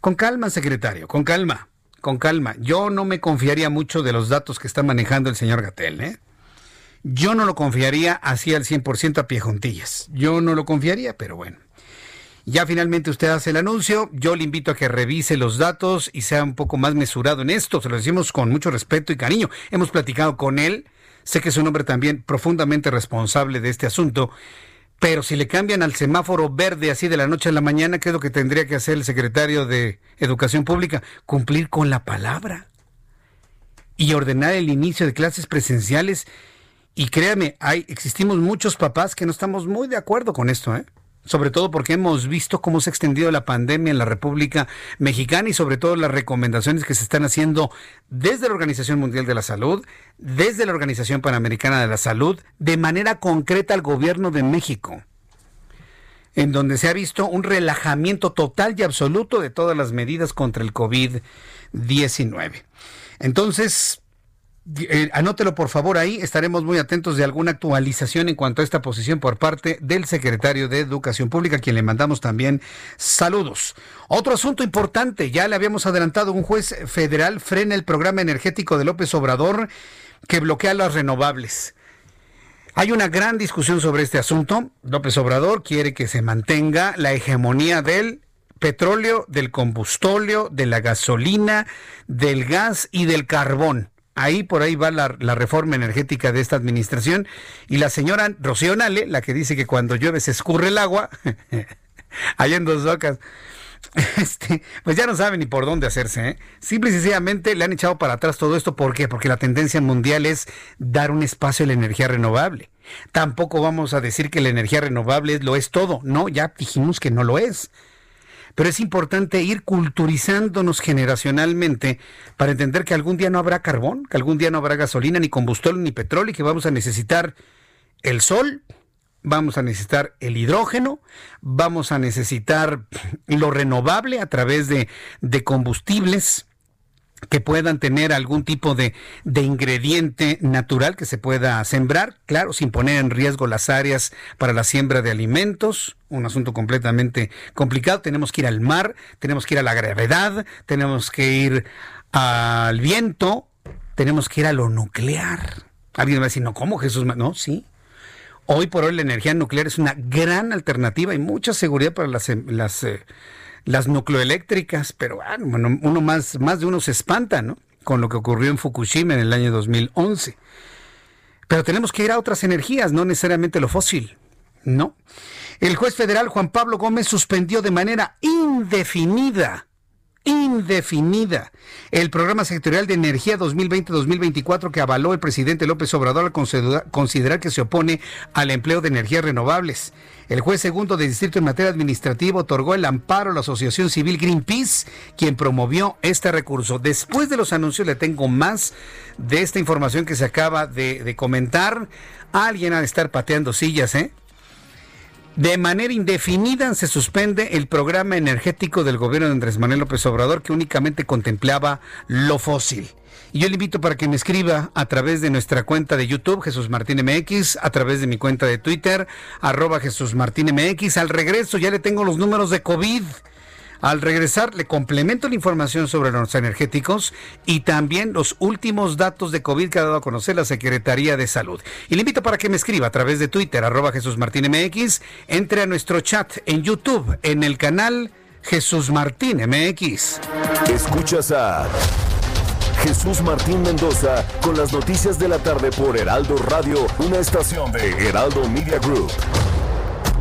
Con calma, secretario, con calma, con calma. Yo no me confiaría mucho de los datos que está manejando el señor Gatel, ¿eh? Yo no lo confiaría así al 100% a pie juntillas. Yo no lo confiaría, pero bueno. Ya finalmente usted hace el anuncio. Yo le invito a que revise los datos y sea un poco más mesurado en esto. Se lo decimos con mucho respeto y cariño. Hemos platicado con él Sé que es un hombre también profundamente responsable de este asunto, pero si le cambian al semáforo verde así de la noche a la mañana, ¿qué es lo que tendría que hacer el secretario de Educación Pública? Cumplir con la palabra y ordenar el inicio de clases presenciales. Y créame, hay, existimos muchos papás que no estamos muy de acuerdo con esto, ¿eh? Sobre todo porque hemos visto cómo se ha extendido la pandemia en la República Mexicana y sobre todo las recomendaciones que se están haciendo desde la Organización Mundial de la Salud, desde la Organización Panamericana de la Salud, de manera concreta al gobierno de México, en donde se ha visto un relajamiento total y absoluto de todas las medidas contra el COVID-19. Entonces, eh, anótelo por favor ahí, estaremos muy atentos de alguna actualización en cuanto a esta posición por parte del secretario de Educación Pública, a quien le mandamos también saludos. Otro asunto importante, ya le habíamos adelantado, un juez federal frena el programa energético de López Obrador que bloquea las renovables. Hay una gran discusión sobre este asunto. López Obrador quiere que se mantenga la hegemonía del petróleo, del combustóleo, de la gasolina, del gas y del carbón. Ahí por ahí va la, reforma energética de esta administración. Y la señora Rocío Nale, la que dice que cuando llueve se escurre el agua, allá en dos docas, este, pues ya no sabe ni por dónde hacerse. ¿eh? Simple y le han echado para atrás todo esto. ¿Por qué? Porque la tendencia mundial es dar un espacio a la energía renovable. Tampoco vamos a decir que la energía renovable lo es todo. No, ya dijimos que no lo es pero es importante ir culturizándonos generacionalmente para entender que algún día no habrá carbón, que algún día no habrá gasolina, ni combustible, ni petróleo, y que vamos a necesitar el sol, vamos a necesitar el hidrógeno, vamos a necesitar lo renovable a través de, de combustibles que puedan tener algún tipo de, de, ingrediente natural que se pueda sembrar, claro, sin poner en riesgo las áreas para la siembra de alimentos, un asunto completamente complicado. Tenemos que ir al mar, tenemos que ir a la gravedad, tenemos que ir al viento, tenemos que ir a lo nuclear. Alguien va a decir, no, ¿cómo Jesús? No, sí. Hoy por hoy la energía nuclear es una gran alternativa y mucha seguridad para las, las eh, las nucleoeléctricas, pero ah, bueno, uno más, más de uno se espanta, ¿no? Con lo que ocurrió en Fukushima en el año 2011. Pero tenemos que ir a otras energías, no necesariamente lo fósil, ¿no? El juez federal Juan Pablo Gómez suspendió de manera indefinida indefinida. El programa sectorial de energía 2020-2024 que avaló el presidente López Obrador al considerar que se opone al empleo de energías renovables. El juez segundo de distrito en materia administrativa otorgó el amparo a la Asociación Civil Greenpeace, quien promovió este recurso. Después de los anuncios le tengo más de esta información que se acaba de, de comentar. Alguien ha de estar pateando sillas, ¿eh? De manera indefinida se suspende el programa energético del gobierno de Andrés Manuel López Obrador que únicamente contemplaba lo fósil. Y yo le invito para que me escriba a través de nuestra cuenta de YouTube, Jesús Martín MX, a través de mi cuenta de Twitter, arroba Jesús Martín MX. Al regreso ya le tengo los números de COVID. Al regresar, le complemento la información sobre los energéticos y también los últimos datos de COVID que ha dado a conocer la Secretaría de Salud. Y le invito para que me escriba a través de Twitter, arroba Jesús Martín MX, entre a nuestro chat en YouTube, en el canal Jesús Martín MX. Escuchas a Jesús Martín Mendoza con las noticias de la tarde por Heraldo Radio, una estación de Heraldo Media Group.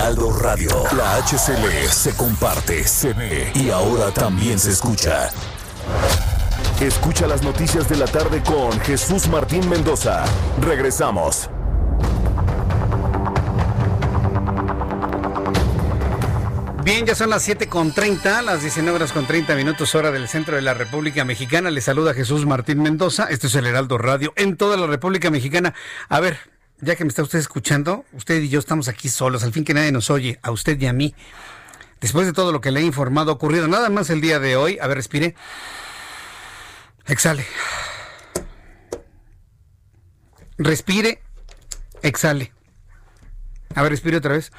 Heraldo Radio. La HCL se comparte, se ve y ahora también se escucha. Escucha las noticias de la tarde con Jesús Martín Mendoza. Regresamos. Bien, ya son las 7.30, las 19 horas con 30 minutos hora del centro de la República Mexicana. Le saluda Jesús Martín Mendoza. Este es el Heraldo Radio en toda la República Mexicana. A ver, ya que me está usted escuchando, usted y yo estamos aquí solos, al fin que nadie nos oye, a usted y a mí. Después de todo lo que le he informado ocurrido, nada más el día de hoy, a ver, respire. Exhale. Respire, exhale. A ver, respire otra vez.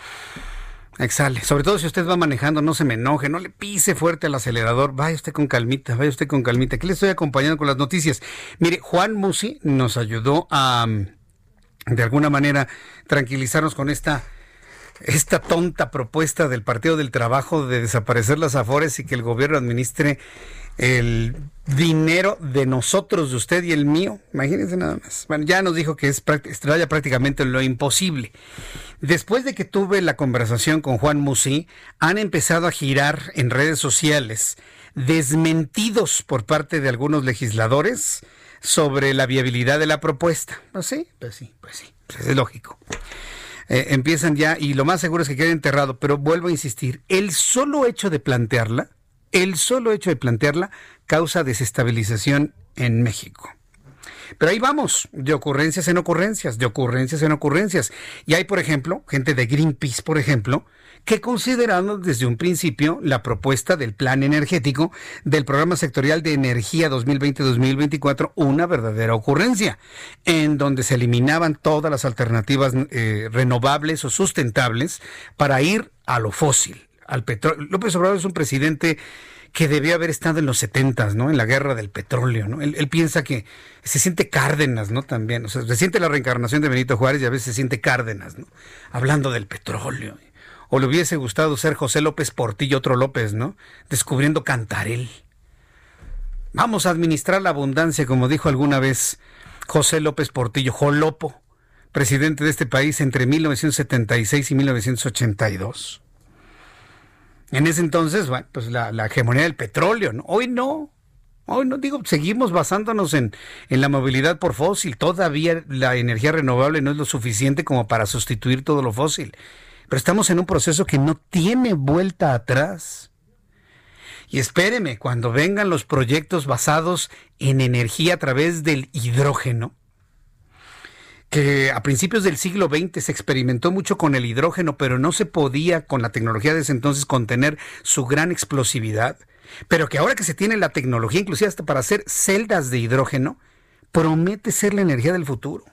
Exhale. Sobre todo si usted va manejando, no se me enoje, no le pise fuerte al acelerador. Vaya usted con calmita, vaya usted con calmita. Aquí le estoy acompañando con las noticias. Mire, Juan Musi nos ayudó a de alguna manera tranquilizarnos con esta esta tonta propuesta del Partido del Trabajo de desaparecer las afores y que el gobierno administre el dinero de nosotros, de usted y el mío. Imagínense nada más. Bueno, ya nos dijo que es prácticamente lo imposible. Después de que tuve la conversación con Juan Musi, han empezado a girar en redes sociales desmentidos por parte de algunos legisladores sobre la viabilidad de la propuesta. ¿Pues sí? Pues sí, pues sí, pues es lógico. Eh, empiezan ya, y lo más seguro es que quede enterrado, pero vuelvo a insistir, el solo hecho de plantearla, el solo hecho de plantearla causa desestabilización en México. Pero ahí vamos, de ocurrencias en ocurrencias, de ocurrencias en ocurrencias. Y hay, por ejemplo, gente de Greenpeace, por ejemplo, que consideraron desde un principio la propuesta del plan energético del Programa Sectorial de Energía 2020-2024 una verdadera ocurrencia, en donde se eliminaban todas las alternativas eh, renovables o sustentables para ir a lo fósil, al petróleo. López Obrador es un presidente que debió haber estado en los setentas, ¿no? En la guerra del petróleo, ¿no? Él, piensa que se siente Cárdenas, ¿no? También, o sea, se siente la reencarnación de Benito Juárez y a veces se siente Cárdenas, ¿no? Hablando del petróleo. O le hubiese gustado ser José López Portillo, otro López, ¿no? Descubriendo Cantarel. Vamos a administrar la abundancia, como dijo alguna vez José López Portillo, Jolopo, presidente de este país entre 1976 y 1982. En ese entonces, bueno, pues la, hegemonía del petróleo, ¿no? Hoy no. Hoy no digo, seguimos basándonos en, en la movilidad por fósil. Todavía la energía renovable no es lo suficiente como para sustituir todo lo fósil. Pero estamos en un proceso que no tiene vuelta atrás. Y espéreme, cuando vengan los proyectos basados en energía a través del hidrógeno, que a principios del siglo XX se experimentó mucho con el hidrógeno, pero no se podía con la tecnología de ese entonces contener su gran explosividad, pero que ahora que se tiene la tecnología, inclusive hasta para hacer celdas de hidrógeno, promete ser la energía del futuro.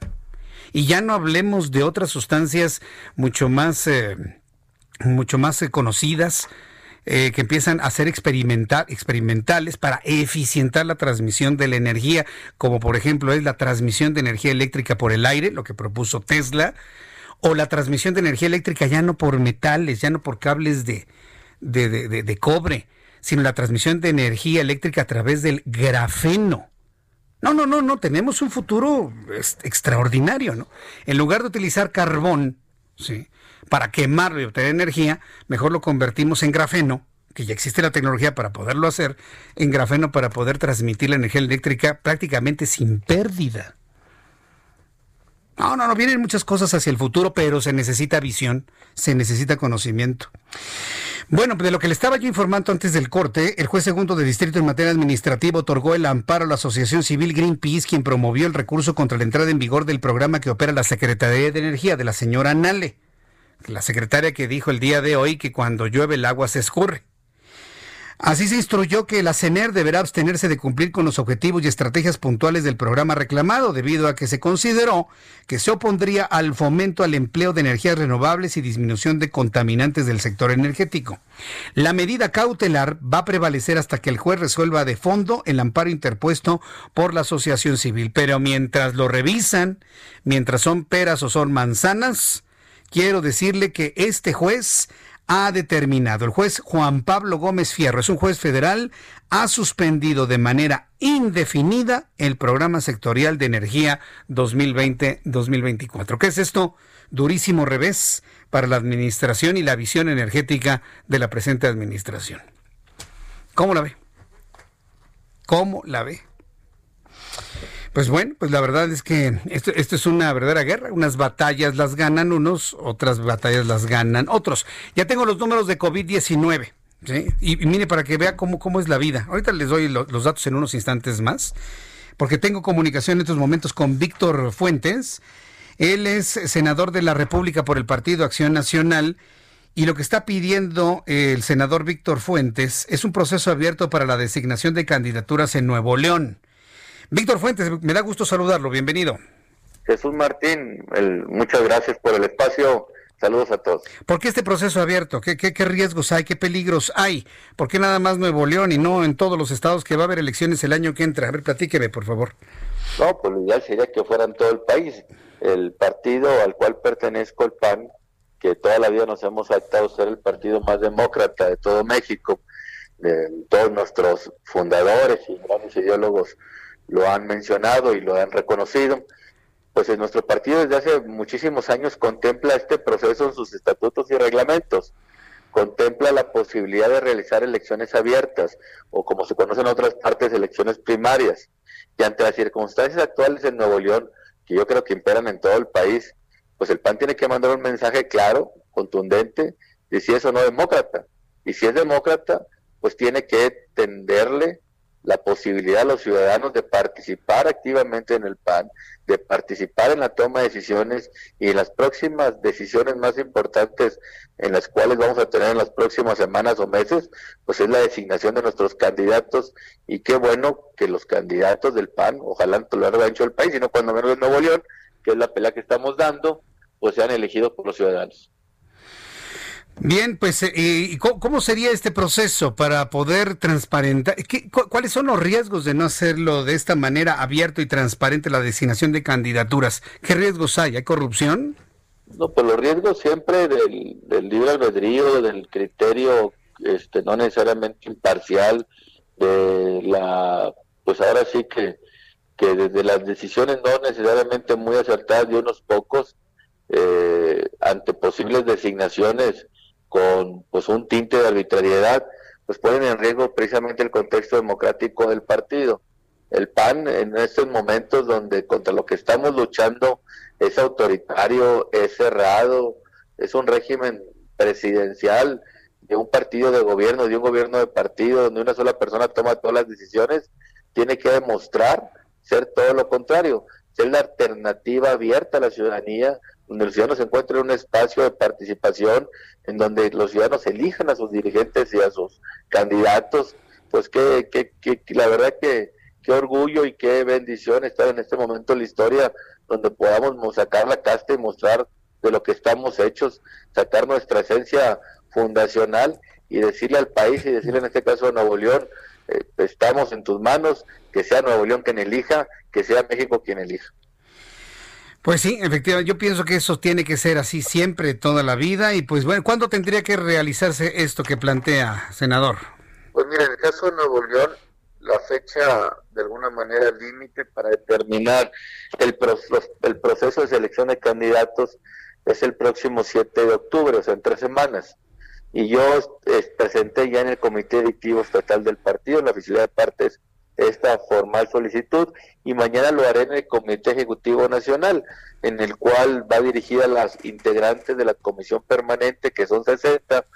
Y ya no hablemos de otras sustancias mucho más, eh, mucho más eh, conocidas, eh, que empiezan a ser experimentales para eficientar la transmisión de la energía, como por ejemplo es la transmisión de energía eléctrica por el aire, lo que propuso Tesla, o la transmisión de energía eléctrica ya no por metales, ya no por cables de, de cobre, sino la transmisión de energía eléctrica a través del grafeno. No, no, no, no, tenemos un futuro extraordinario, ¿no? En lugar de utilizar carbón, ¿sí? Para quemarlo y obtener energía, mejor lo convertimos en grafeno, que ya existe la tecnología para poderlo hacer, en grafeno para poder transmitir la energía eléctrica prácticamente sin pérdida. No, no, no, vienen muchas cosas hacia el futuro, pero se necesita visión, se necesita conocimiento. Bueno, de lo que le estaba yo informando antes del corte, el juez segundo de distrito en materia administrativa otorgó el amparo a la Asociación Civil Greenpeace, quien promovió el recurso contra la entrada en vigor del programa que opera la Secretaría de Energía de la señora Nale, la secretaria que dijo el día de hoy que cuando llueve el agua se escurre. Así se instruyó que la CENER deberá abstenerse de cumplir con los objetivos y estrategias puntuales del programa reclamado, debido a que se consideró que se opondría al fomento al empleo de energías renovables y disminución de contaminantes del sector energético. La medida cautelar va a prevalecer hasta que el juez resuelva de fondo el amparo interpuesto por la asociación civil. Pero mientras lo revisan, mientras son peras o son manzanas, quiero decirle que este juez ha determinado, el juez Juan Pablo Gómez Fierro, es un juez federal, ha suspendido de manera indefinida el programa sectorial de energía 2020-2024. ¿Qué es esto? Durísimo revés para la administración y la visión energética de la presente administración. ¿Cómo la ve? ¿Cómo la ve? Pues bueno, pues la verdad es que esto, es una verdadera guerra. Unas batallas las ganan unos, otras batallas las ganan otros. Ya tengo los números de COVID-19. Y, mire, para que vea cómo, cómo es la vida. Ahorita les doy los datos en unos instantes más, porque tengo comunicación en estos momentos con Víctor Fuentes. Él es senador de la República por el Partido Acción Nacional. Y lo que está pidiendo el senador Víctor Fuentes es un proceso abierto para la designación de candidaturas en Nuevo León. Víctor Fuentes, me da gusto saludarlo, bienvenido. Jesús Martín, muchas gracias por el espacio. Saludos a todos. ¿Por qué este proceso abierto? ¿Qué, ¿Qué, riesgos hay? ¿Qué peligros hay? ¿Por qué nada más Nuevo León y no en todos los estados que va a haber elecciones el año que entra? A ver, platíqueme, por favor. No, pues lo ideal sería que fuera en todo el país. El partido al cual pertenezco, el PAN, que toda la vida nos hemos adaptado a ser el partido más demócrata de todo México, todos nuestros fundadores y grandes ideólogos lo han mencionado y lo han reconocido, pues en nuestro partido desde hace muchísimos años contempla este proceso en sus estatutos y reglamentos. Contempla la posibilidad de realizar elecciones abiertas o como se conoce en otras partes, elecciones primarias. Y ante las circunstancias actuales en Nuevo León, que yo creo que imperan en todo el país, pues el PAN tiene que mandar un mensaje claro, contundente, de si es o no demócrata. Y si es demócrata, pues tiene que tenderle la posibilidad a los ciudadanos de participar activamente en el PAN, de participar en la toma de decisiones y en las próximas decisiones más importantes en las cuales vamos a tener en las próximas semanas o meses, pues es la designación de nuestros candidatos y qué bueno que los candidatos del PAN, ojalá no lo haga hecho el país, sino cuando menos en Nuevo León, que es la pelea que estamos dando, pues sean elegidos por los ciudadanos. Bien, pues, eh, ¿y cómo sería este proceso para poder transparentar? ¿Cuáles son los riesgos de no hacerlo de esta manera abierto y transparente la designación de candidaturas? ¿Qué riesgos hay? ¿Hay corrupción? No, pues los riesgos siempre del, del libre albedrío, del criterio este, no necesariamente imparcial, de la, pues ahora sí que, que desde las decisiones no necesariamente muy acertadas de unos pocos, eh, ante posibles designaciones con pues un tinte de arbitrariedad, pues ponen en riesgo precisamente el contexto democrático del partido. El PAN en estos momentos donde contra lo que estamos luchando es autoritario, es cerrado, es un régimen presidencial de un partido de gobierno, de un gobierno de partido, donde una sola persona toma todas las decisiones, tiene que demostrar ser todo lo contrario, ser la alternativa abierta a la ciudadanía, donde los ciudadanos encuentren un espacio de participación, en donde los ciudadanos elijan a sus dirigentes y a sus candidatos, pues que, que, que, la verdad que qué orgullo y qué bendición estar en este momento en la historia donde podamos sacar la casta y mostrar de lo que estamos hechos, sacar nuestra esencia fundacional y decirle al país y decirle en este caso a Nuevo León, eh, estamos en tus manos, que sea Nuevo León quien elija, que sea México quien elija. Pues sí, efectivamente, yo pienso que eso tiene que ser así siempre, toda la vida. Y pues bueno, ¿cuándo tendría que realizarse esto que plantea, senador? Pues mira, en el caso de Nuevo León, la fecha de alguna manera límite para determinar el, el proceso de selección de candidatos es el próximo 7 de octubre, o sea, en tres semanas. Y yo presenté ya en el Comité Directivo Estatal del Partido, en la oficina de partes, esta formal solicitud y mañana lo haré en el Comité Ejecutivo Nacional, en el cual va dirigida a las integrantes de la Comisión Permanente, que son 60,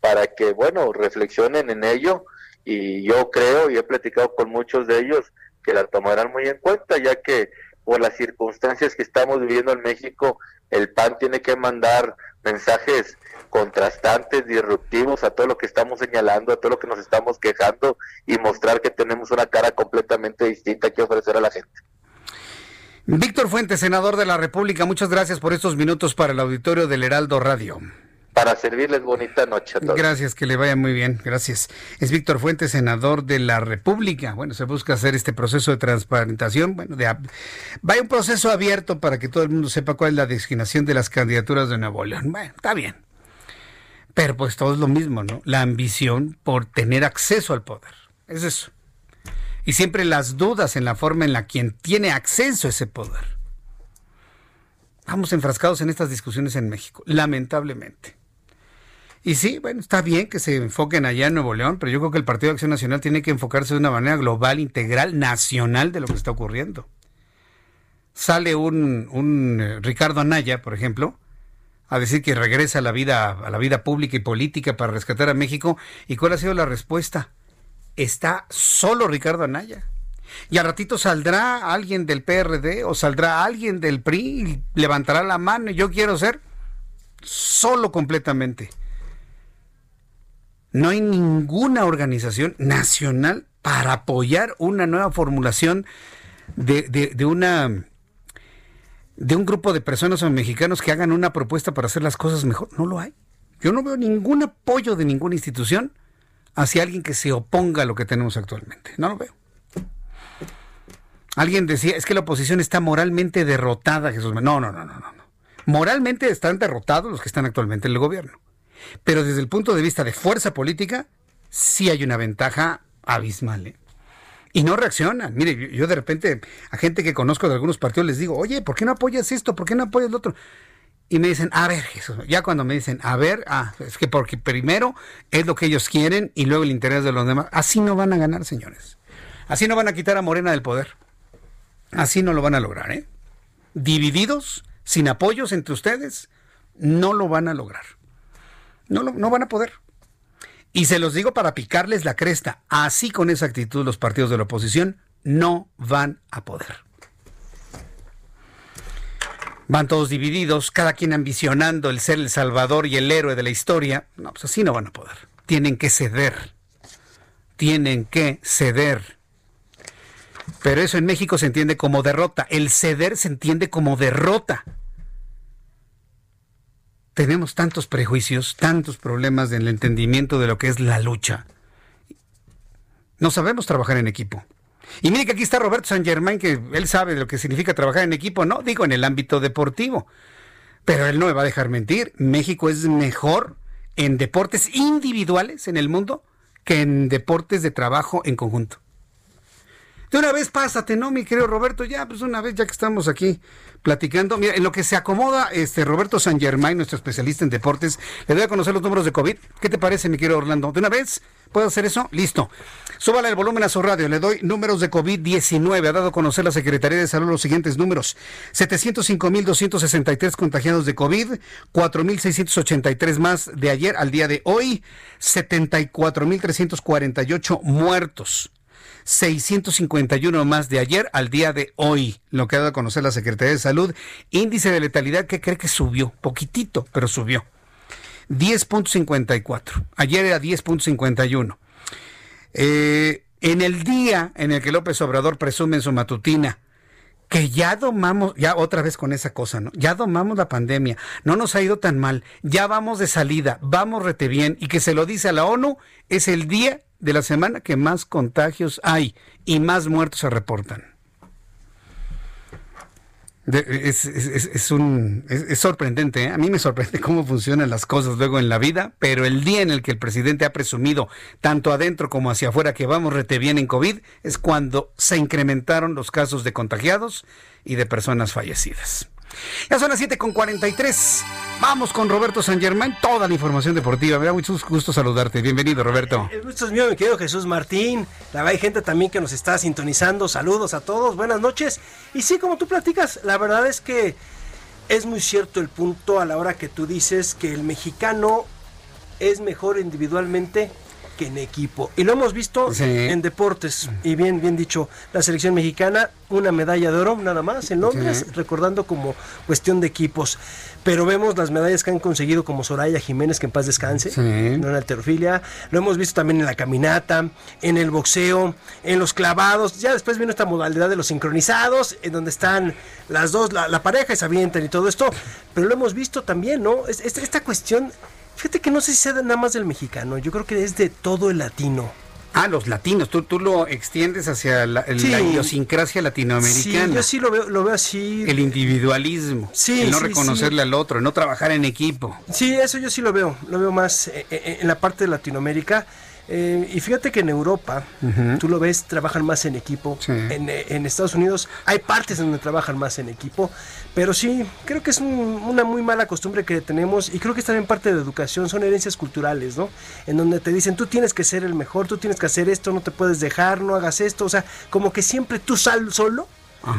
para que, bueno, reflexionen en ello. Y yo creo y he platicado con muchos de ellos que la tomarán muy en cuenta, ya que por las circunstancias que estamos viviendo en México, el PAN tiene que mandar mensajes contrastantes, disruptivos a todo lo que estamos señalando, a todo lo que nos estamos quejando y mostrar que tenemos una cara completamente distinta que ofrecer a la gente. Víctor Fuentes, senador de la República, muchas gracias por estos minutos para el auditorio del Heraldo Radio para servirles bonita noche a todos. Gracias, que le vaya muy bien, gracias. Es Víctor Fuentes, senador de la República. Bueno, se busca hacer este proceso de transparentación, bueno, de, vaya un proceso abierto para que todo el mundo sepa cuál es la designación de las candidaturas de Nuevo León. Bueno, está bien. Pero pues todo es lo mismo, ¿no? La ambición por tener acceso al poder. Es eso. Y siempre las dudas en la forma en la quien tiene acceso a ese poder. Vamos enfrascados en estas discusiones en México, lamentablemente. Y sí, bueno, está bien que se enfoquen allá en Nuevo León, pero yo creo que el Partido de Acción Nacional tiene que enfocarse de una manera global, integral, nacional de lo que está ocurriendo. Sale un, eh, Ricardo Anaya, por ejemplo, a decir que regresa a la vida a la vida pública y política para rescatar a México. ¿Y cuál ha sido la respuesta? Está solo Ricardo Anaya. Y al ratito saldrá alguien del PRD o saldrá alguien del PRI y levantará la mano. y Yo quiero ser solo completamente. No hay ninguna organización nacional para apoyar una nueva formulación de, de, una de un grupo de personas o mexicanos que hagan una propuesta para hacer las cosas mejor. No lo hay. Yo no veo ningún apoyo de ninguna institución hacia alguien que se oponga a lo que tenemos actualmente. No lo veo. Alguien decía, es que la oposición está moralmente derrotada, Jesús. No, no, no, no, no. Moralmente están derrotados los que están actualmente en el gobierno. Pero desde el punto de vista de fuerza política, sí hay una ventaja abismal. ¿eh? Y no reaccionan. Mire, yo de repente a gente que conozco de algunos partidos les digo, oye, ¿por qué no apoyas esto? ¿Por qué no apoyas lo otro? Y me dicen, a ver, Jesús, ya cuando me dicen, a ver, ah, es que porque primero es lo que ellos quieren y luego el interés de los demás. Así no van a ganar, señores. Así no van a quitar a Morena del poder. Así no lo van a lograr, ¿eh? Divididos, sin apoyos entre ustedes, no lo van a lograr. No, no van a poder. Y se los digo para picarles la cresta. Así con esa actitud los partidos de la oposición no van a poder. Van todos divididos, cada quien ambicionando el ser el salvador y el héroe de la historia. No, pues así no van a poder. Tienen que ceder. Tienen que ceder. Pero eso en México se entiende como derrota. El ceder se entiende como derrota. Tenemos tantos prejuicios, tantos problemas en el entendimiento de lo que es la lucha. No sabemos trabajar en equipo. Y mire que aquí está Roberto San Germán, que él sabe de lo que significa trabajar en equipo, no digo en el ámbito deportivo. Pero él no me va a dejar mentir. México es mejor en deportes individuales en el mundo que en deportes de trabajo en conjunto. De una vez pásate, ¿no, mi querido Roberto? Ya, pues una vez, ya que estamos aquí platicando. Mira, en lo que se acomoda este Roberto San Germán, nuestro especialista en deportes, le doy a conocer los números de COVID. ¿Qué te parece, mi querido Orlando? ¿De una vez? ¿Puedo hacer eso? Listo. Súbale el volumen a su radio. Le doy números de COVID-19. Ha dado a conocer la Secretaría de Salud los siguientes números. 705.263 contagiados de COVID, 4.683 más de ayer al día de hoy, 74.348 muertos. 651 más de ayer al día de hoy, lo que ha dado a conocer la Secretaría de Salud. Índice de letalidad que cree que subió, poquitito, pero subió. 10.54. Ayer era 10.51. Eh, en el día en el que López Obrador presume en su matutina que ya domamos, ya otra vez con esa cosa, ¿no? Ya domamos la pandemia, no nos ha ido tan mal, ya vamos de salida, vamos rete bien, y que se lo dice a la ONU, es el día de la semana que más contagios hay y más muertos se reportan. es, un, es, sorprendente, ¿eh? a mí me sorprende cómo funcionan las cosas luego en la vida, pero el día en el que el presidente ha presumido, tanto adentro como hacia afuera, que vamos rete bien en COVID, es cuando se incrementaron los casos de contagiados y de personas fallecidas. Ya son las 7 con 43. Vamos con Roberto San Germán, toda la información deportiva. Me da mucho gusto saludarte. Bienvenido, Roberto. El gusto es mío, mi querido Jesús Martín. La hay gente también que nos está sintonizando. Saludos a todos, buenas noches. Y sí, como tú platicas, la verdad es que es muy cierto el punto a la hora que tú dices que el mexicano es mejor individualmente que en equipo. Y lo hemos visto en deportes. Y bien, bien dicho, la selección mexicana, una medalla de oro nada más en Londres, recordando como cuestión de equipos. Pero vemos las medallas que han conseguido como Soraya Jiménez, que en paz descanse, en la alterofilia. Lo hemos visto también en la caminata, en el boxeo, en los clavados. Ya después vino esta modalidad de los sincronizados, en donde están las dos, la, pareja y se avientan y todo esto. Pero lo hemos visto también, ¿no? esta cuestión Fíjate que no sé si sea nada más del mexicano, yo creo que es de todo el latino. Ah, los latinos, tú, tú lo extiendes hacia la, idiosincrasia latinoamericana. Sí, yo sí lo veo, lo veo así. El individualismo, sí, el no reconocerle al otro, el no trabajar en equipo. Sí, eso yo sí lo veo, lo veo más eh, eh, en la parte de Latinoamérica. Eh, y fíjate que en Europa, tú lo ves, trabajan más en equipo. En, en, Estados Unidos hay partes donde trabajan más en equipo. Pero sí, creo que es una muy mala costumbre que tenemos y creo que es también parte de educación, son herencias culturales, ¿no? En donde te dicen, tú tienes que ser el mejor, tú tienes que hacer esto, no te puedes dejar, no hagas esto, o sea, como que siempre tú sal solo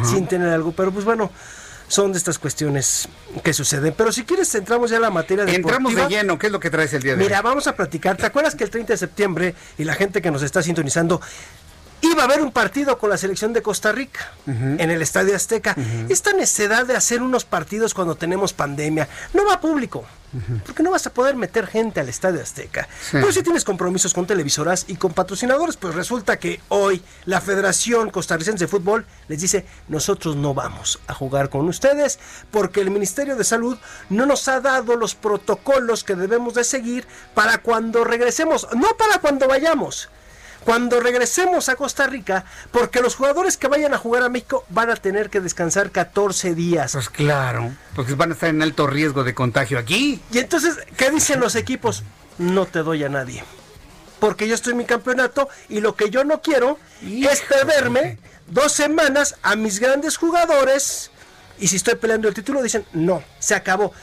sin tener algo, pero pues bueno, son de estas cuestiones que suceden. Pero si quieres, entramos ya a la materia de Entramos de lleno, ¿qué es lo que traes el día de hoy? Mira, vamos a platicar. ¿Te acuerdas que el 30 de septiembre y la gente que nos está sintonizando iba a haber un partido con la selección de Costa Rica en el Estadio Azteca. Esta necesidad de hacer unos partidos cuando tenemos pandemia no va a público. Porque no vas a poder meter gente al Estadio Azteca. Pero si tienes compromisos con televisoras y con patrocinadores, pues resulta que hoy la Federación Costarricense de Fútbol les dice, nosotros no vamos a jugar con ustedes porque el Ministerio de Salud no nos ha dado los protocolos que debemos de seguir para cuando regresemos, no para cuando vayamos, cuando regresemos a Costa Rica, porque los jugadores que vayan a jugar a México van a tener que descansar 14 días. Pues claro, porque van a estar en alto riesgo de contagio aquí. Y entonces, ¿qué dicen los equipos? No te doy a nadie. porque yo estoy en mi campeonato y lo que yo no quiero es perderme dos semanas a mis grandes jugadores y si estoy peleando el título dicen, no, se acabó.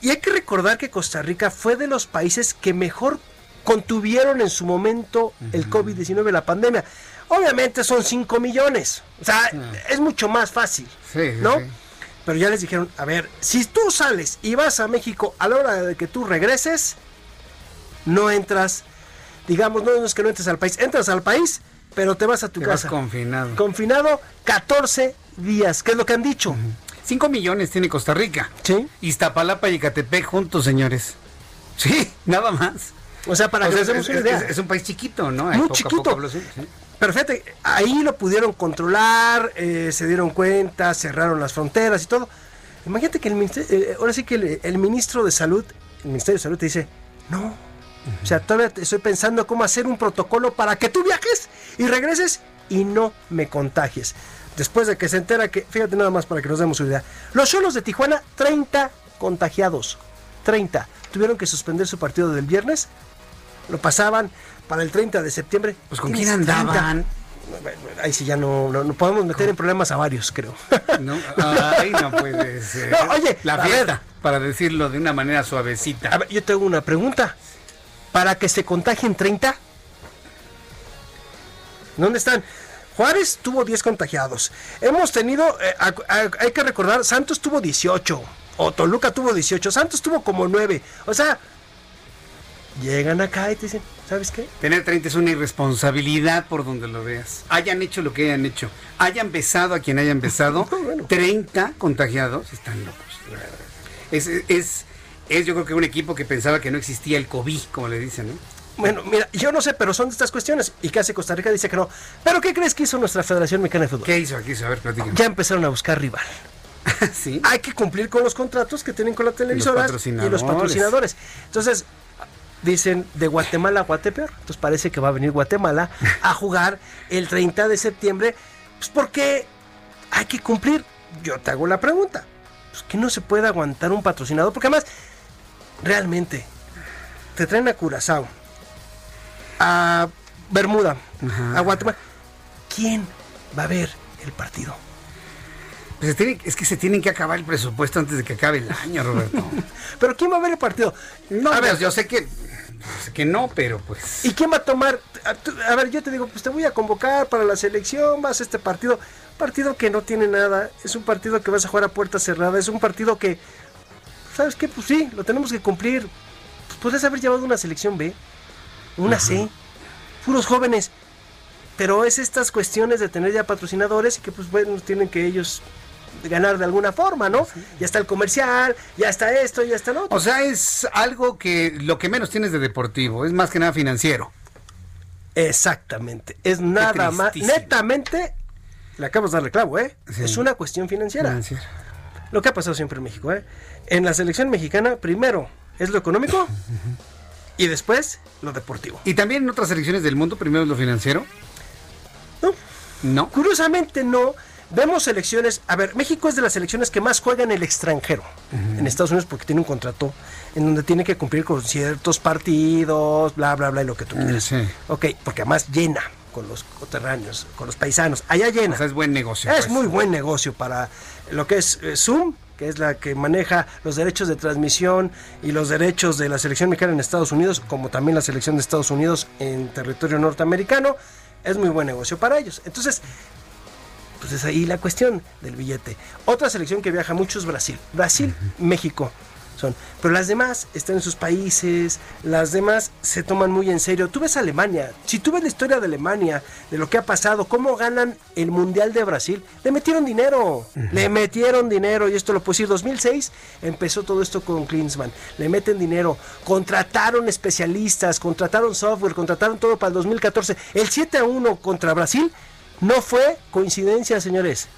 Y hay que recordar que Costa Rica fue de los países que mejor contuvieron en su momento el COVID-19, la pandemia. Obviamente son 5 millones, o sea, es mucho más fácil, ¿no? Pero ya les dijeron, a ver, si tú sales y vas a México a la hora de que tú regreses, no entras, digamos, no es que no entres al país, entras al país, pero te vas a tu Te casa. vas confinado. Confinado 14 días, que es lo que han dicho. 5 millones tiene Costa Rica. Sí. Iztapalapa y Ecatepec juntos, señores. Sí, nada más. O sea, para O que sea, nos demos es, una idea. es- es un país chiquito, ¿no? Ahí Muy poco chiquito. poco sí, ahí lo pudieron controlar, eh, se dieron cuenta, cerraron las fronteras y todo. Imagínate que el ministerio, eh, ahora sí que el, el ministro de Salud, el Ministerio de Salud te dice, no, o sea, todavía estoy pensando cómo hacer un protocolo para que tú viajes y regreses y no me contagies. Después de que se entera que, fíjate nada más para que nos demos una idea, los solos de Tijuana, 30 contagiados, 30. Tuvieron que suspender su partido del viernes, lo pasaban para el 30 de septiembre. Pues con quién 30. andaban. Bueno, Ahí sí ya no, no, no podemos meter en problemas a varios, creo. No, ay, no puede ser. No, oye, la fiesta, ver. para decirlo de una manera suavecita. A ver, yo tengo una pregunta. Para que se contagien 30, ¿dónde están? Juárez tuvo 10 contagiados. Hemos tenido, eh, a- a- hay que recordar, Santos tuvo 18. O Toluca tuvo 18. Santos tuvo como 9. O sea, llegan acá y te dicen, ¿sabes qué? Tener 30 es una irresponsabilidad por donde lo veas. Hayan hecho lo que hayan hecho. Hayan besado a quien hayan besado. 30 contagiados. Están locos. Es, es, es yo creo que un equipo que pensaba que no existía el COVID, como le dicen, ¿no? Bueno, mira, yo no sé, pero son de estas cuestiones. Y casi Costa Rica dice que no. ¿Pero qué crees que hizo nuestra Federación Mexicana de Fútbol? ¿Qué hizo? ¿Qué hizo? A ver, platícame. Ya empezaron a buscar rival. ¿Sí? Hay que cumplir con los contratos que tienen con las televisoras y los patrocinadores. Entonces, dicen de Guatemala a Guatepeor. Entonces parece que va a venir Guatemala a jugar el 30 de septiembre. Pues porque hay que cumplir. Yo te hago la pregunta. Pues que no se puede aguantar un patrocinador. Porque además, realmente, te traen a Curazao, a Bermuda, a Guatemala. ¿Quién va a ver el partido? Pues tiene- es que se tienen que acabar el presupuesto antes de que acabe el año, Roberto. ¿Pero quién va a ver el partido? No, A ver, yo sé que, sé que no, pero pues. ¿Y quién va a tomar? A ver, yo te digo, pues te voy a convocar para la selección, vas a este partido. Partido que no tiene nada, es un partido que vas a jugar a puerta cerrada, es un partido que, ¿sabes qué? Pues sí, lo tenemos que cumplir. Pues podrías haber llevado una selección B, una C, puros jóvenes. Pero es estas cuestiones de tener ya patrocinadores y que pues bueno, tienen que ellos ganar de alguna forma, ¿no? Ya está el comercial, ya está esto, ya está lo otro. O sea, es algo que lo que menos tienes de deportivo, es más que nada financiero. Exactamente. Es nada más. Netamente, le acabas de darle clavo, ¿eh? Es una cuestión financiera. Financiero. Lo que ha pasado siempre en México, ¿eh? En la selección mexicana, primero es lo económico y después lo deportivo. ¿Y también en otras selecciones del mundo primero es lo financiero? No. No. Curiosamente, no. Vemos selecciones. A ver, México es de las selecciones que más juegan en el extranjero. En Estados Unidos, porque tiene un contrato en donde tiene que cumplir con ciertos partidos, bla, bla, bla, y lo que tú quieras. Sí. Ok, porque además llena con los coterráneos, con los paisanos. Allá llena. O sea, es buen negocio. Es pues. muy buen negocio para lo que es eh, Zoom, que es la que maneja los derechos de transmisión y los derechos de la selección mexicana en Estados Unidos, como también la selección de Estados Unidos en territorio norteamericano. Es muy buen negocio para ellos. Entonces, pues es ahí la cuestión del billete. Otra selección que viaja mucho es Brasil. Brasil, México son. Pero las demás están en sus países, las demás se toman muy en serio. Tú ves Alemania, si tú ves la historia de Alemania, de lo que ha pasado, cómo ganan el Mundial de Brasil, le metieron dinero, le metieron dinero, y esto lo puedo decir, 2006 empezó todo esto con Klinsmann, le meten dinero, contrataron especialistas, contrataron software, contrataron todo para el 2014. El 7 a 1 contra Brasil no fue coincidencia, señores.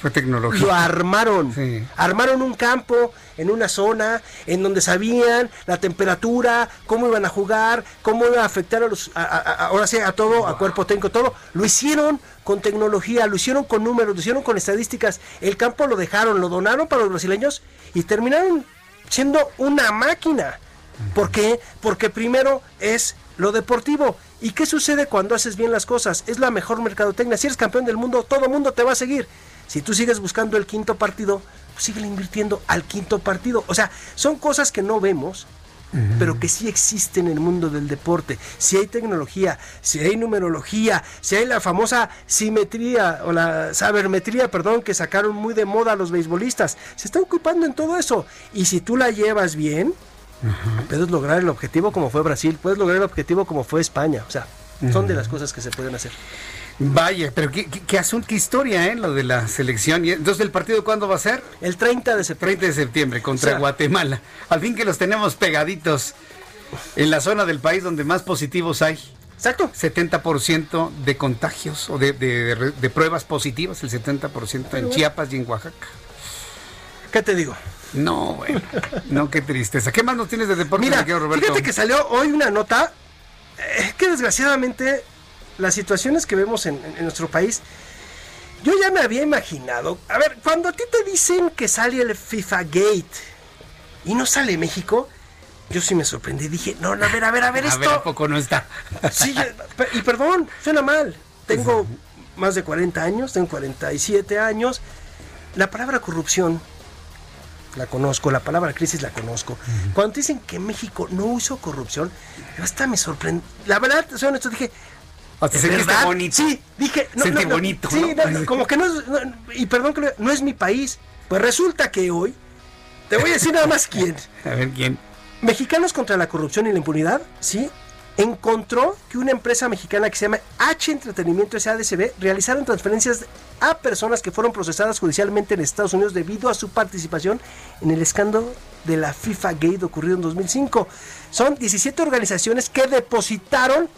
Fue tecnología. Lo armaron. Sí. Armaron un campo en una zona en donde sabían la temperatura, cómo iban a jugar, cómo iba a afectar a los, a- ahora sí, a todo, a cuerpo técnico, todo. Lo hicieron con tecnología, lo hicieron con números, lo hicieron con estadísticas. El campo lo dejaron, lo donaron para los brasileños y terminaron siendo una máquina. ¿Por qué? Porque primero es lo deportivo ¿Y qué sucede cuando haces bien las cosas? Es la mejor mercadotecnia. Si eres campeón del mundo, todo el mundo te va a seguir. Si tú sigues buscando el quinto partido, pues sigue invirtiendo al quinto partido. O sea, son cosas que no vemos, pero que sí existen en el mundo del deporte. Si hay tecnología, si hay numerología, si hay la famosa simetría o la sabermetría, perdón, que sacaron muy de moda a los beisbolistas, se están ocupando en todo eso. Y si tú la llevas bien, puedes lograr el objetivo como fue Brasil, puedes lograr el objetivo como fue España. O sea, son de las cosas que se pueden hacer. Vaya, pero qué, qué, asunto, qué historia, ¿eh? Lo de la selección. ¿Y entonces, ¿el partido cuándo va a ser? El 30 de septiembre. 30 de septiembre contra Guatemala. Al fin que los tenemos pegaditos en la zona del país donde más positivos hay. Exacto. 70% de contagios o de, de, pruebas positivas, el 70% en Chiapas y en Oaxaca. ¿Qué te digo? No, bueno. no, qué tristeza. ¿Qué más nos tienes de deporte, Mira, fíjate que salió hoy una nota eh, que desgraciadamente las situaciones que vemos en, nuestro país, yo ya me había imaginado. A ver, cuando a ti te dicen que sale el FIFA Gate y no sale México, yo sí me sorprendí. Dije, no, no, a ver, a ver, a ver, esto. A poco no está? Sí, y perdón, suena mal. Tengo más de 40 años, tengo 47 años. La palabra corrupción la conozco, la palabra crisis la conozco. Cuando dicen que México no usó corrupción, hasta me sorprende. La verdad, soy honesto, dije, o sea, bonito. Sí, dije, no, no, bonito. Sí, como que no es, y perdón que no es mi país. Pues resulta que hoy, te voy a decir nada más quién. A ver quién. Mexicanos contra la corrupción y la impunidad, sí, encontró que una empresa mexicana que se llama H Entretenimiento SADCB realizaron transferencias a personas que fueron procesadas judicialmente en Estados Unidos debido a su participación en el escándalo de la FIFA Gate ocurrido en 2005. Son 17 organizaciones que depositaron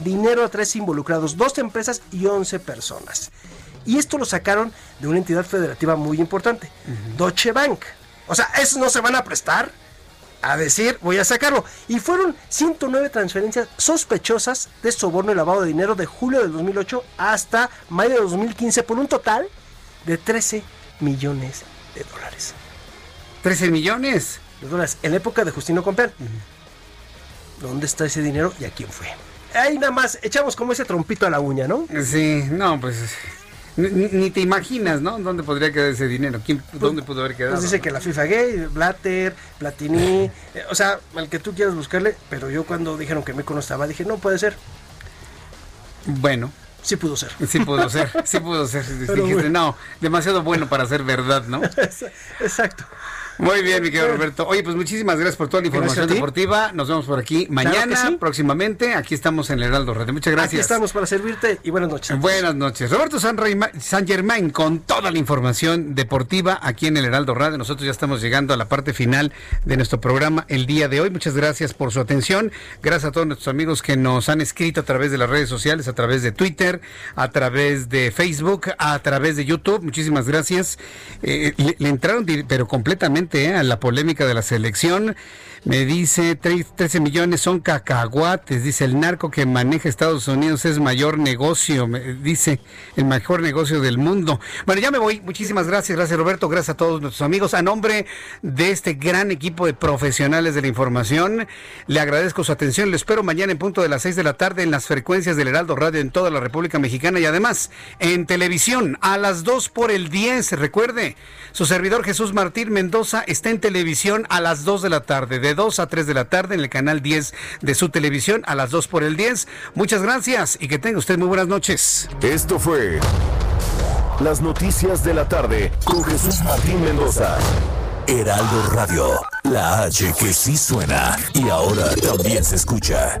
dinero a tres involucrados, dos empresas y 11 personas. Y esto lo sacaron de una entidad federativa muy importante, Deutsche Bank. O sea, esos no se van a prestar a decir, voy a sacarlo. Y fueron 109 transferencias sospechosas de soborno y lavado de dinero de julio de 2008 hasta mayo de 2015 por un total de 13 millones de dólares. ¿13 millones? De dólares en la época de Justino Comper. ¿Dónde está ese dinero y a quién fue? ahí nada más echamos como ese trompito a la uña, ¿no? Sí, no, pues ni, te imaginas, ¿no? ¿Dónde podría quedar ese dinero? ¿Quién, pues, ¿Dónde pudo haber quedado? Pues dice que la FIFA Gay, Blatter, Platini, eh, o sea, al que tú quieras buscarle, pero yo cuando dijeron que México no estaba, dije, no puede ser. Bueno. Sí pudo ser. Sí pudo ser, sí pudo ser. Dijiste, no, demasiado bueno para ser verdad, ¿no? Exacto. Muy bien, mi querido Roberto. Oye, pues muchísimas gracias por toda la información deportiva. Nos vemos por aquí mañana, próximamente. Aquí estamos en el Heraldo Radio. Muchas gracias. Aquí estamos para servirte y buenas noches. Buenas noches. Roberto San, San Germain con toda la información deportiva aquí en el Heraldo Radio. Nosotros ya estamos llegando a la parte final de nuestro programa el día de hoy. Muchas gracias por su atención. Gracias a todos nuestros amigos que nos han escrito a través de las redes sociales, a través de Twitter, a través de Facebook, a través de YouTube. Muchísimas gracias. Eh, le entraron, pero completamente ¿eh? a la polémica de la selección. Me dice 13 millones son cacahuates. Dice el narco que maneja Estados Unidos es mayor negocio. Me dice el mejor negocio del mundo. Bueno, ya me voy. Muchísimas gracias. Gracias Roberto. Gracias a todos nuestros amigos. A nombre de este gran equipo de profesionales de la información, le agradezco su atención. Le espero mañana en punto de las 6 de la tarde en las frecuencias del Heraldo Radio en toda la República Mexicana y además en televisión a las 2 por el 10. Recuerde, su servidor Jesús Martín Mendoza está en televisión a las 2 de la tarde. De 2 a 3 de la tarde en el canal 10 de su televisión a las 2 por el 10. Muchas gracias y que tenga usted muy buenas noches. Esto fue Las Noticias de la Tarde con Jesús Martín Mendoza. Heraldo Radio, la H que sí suena y ahora también se escucha.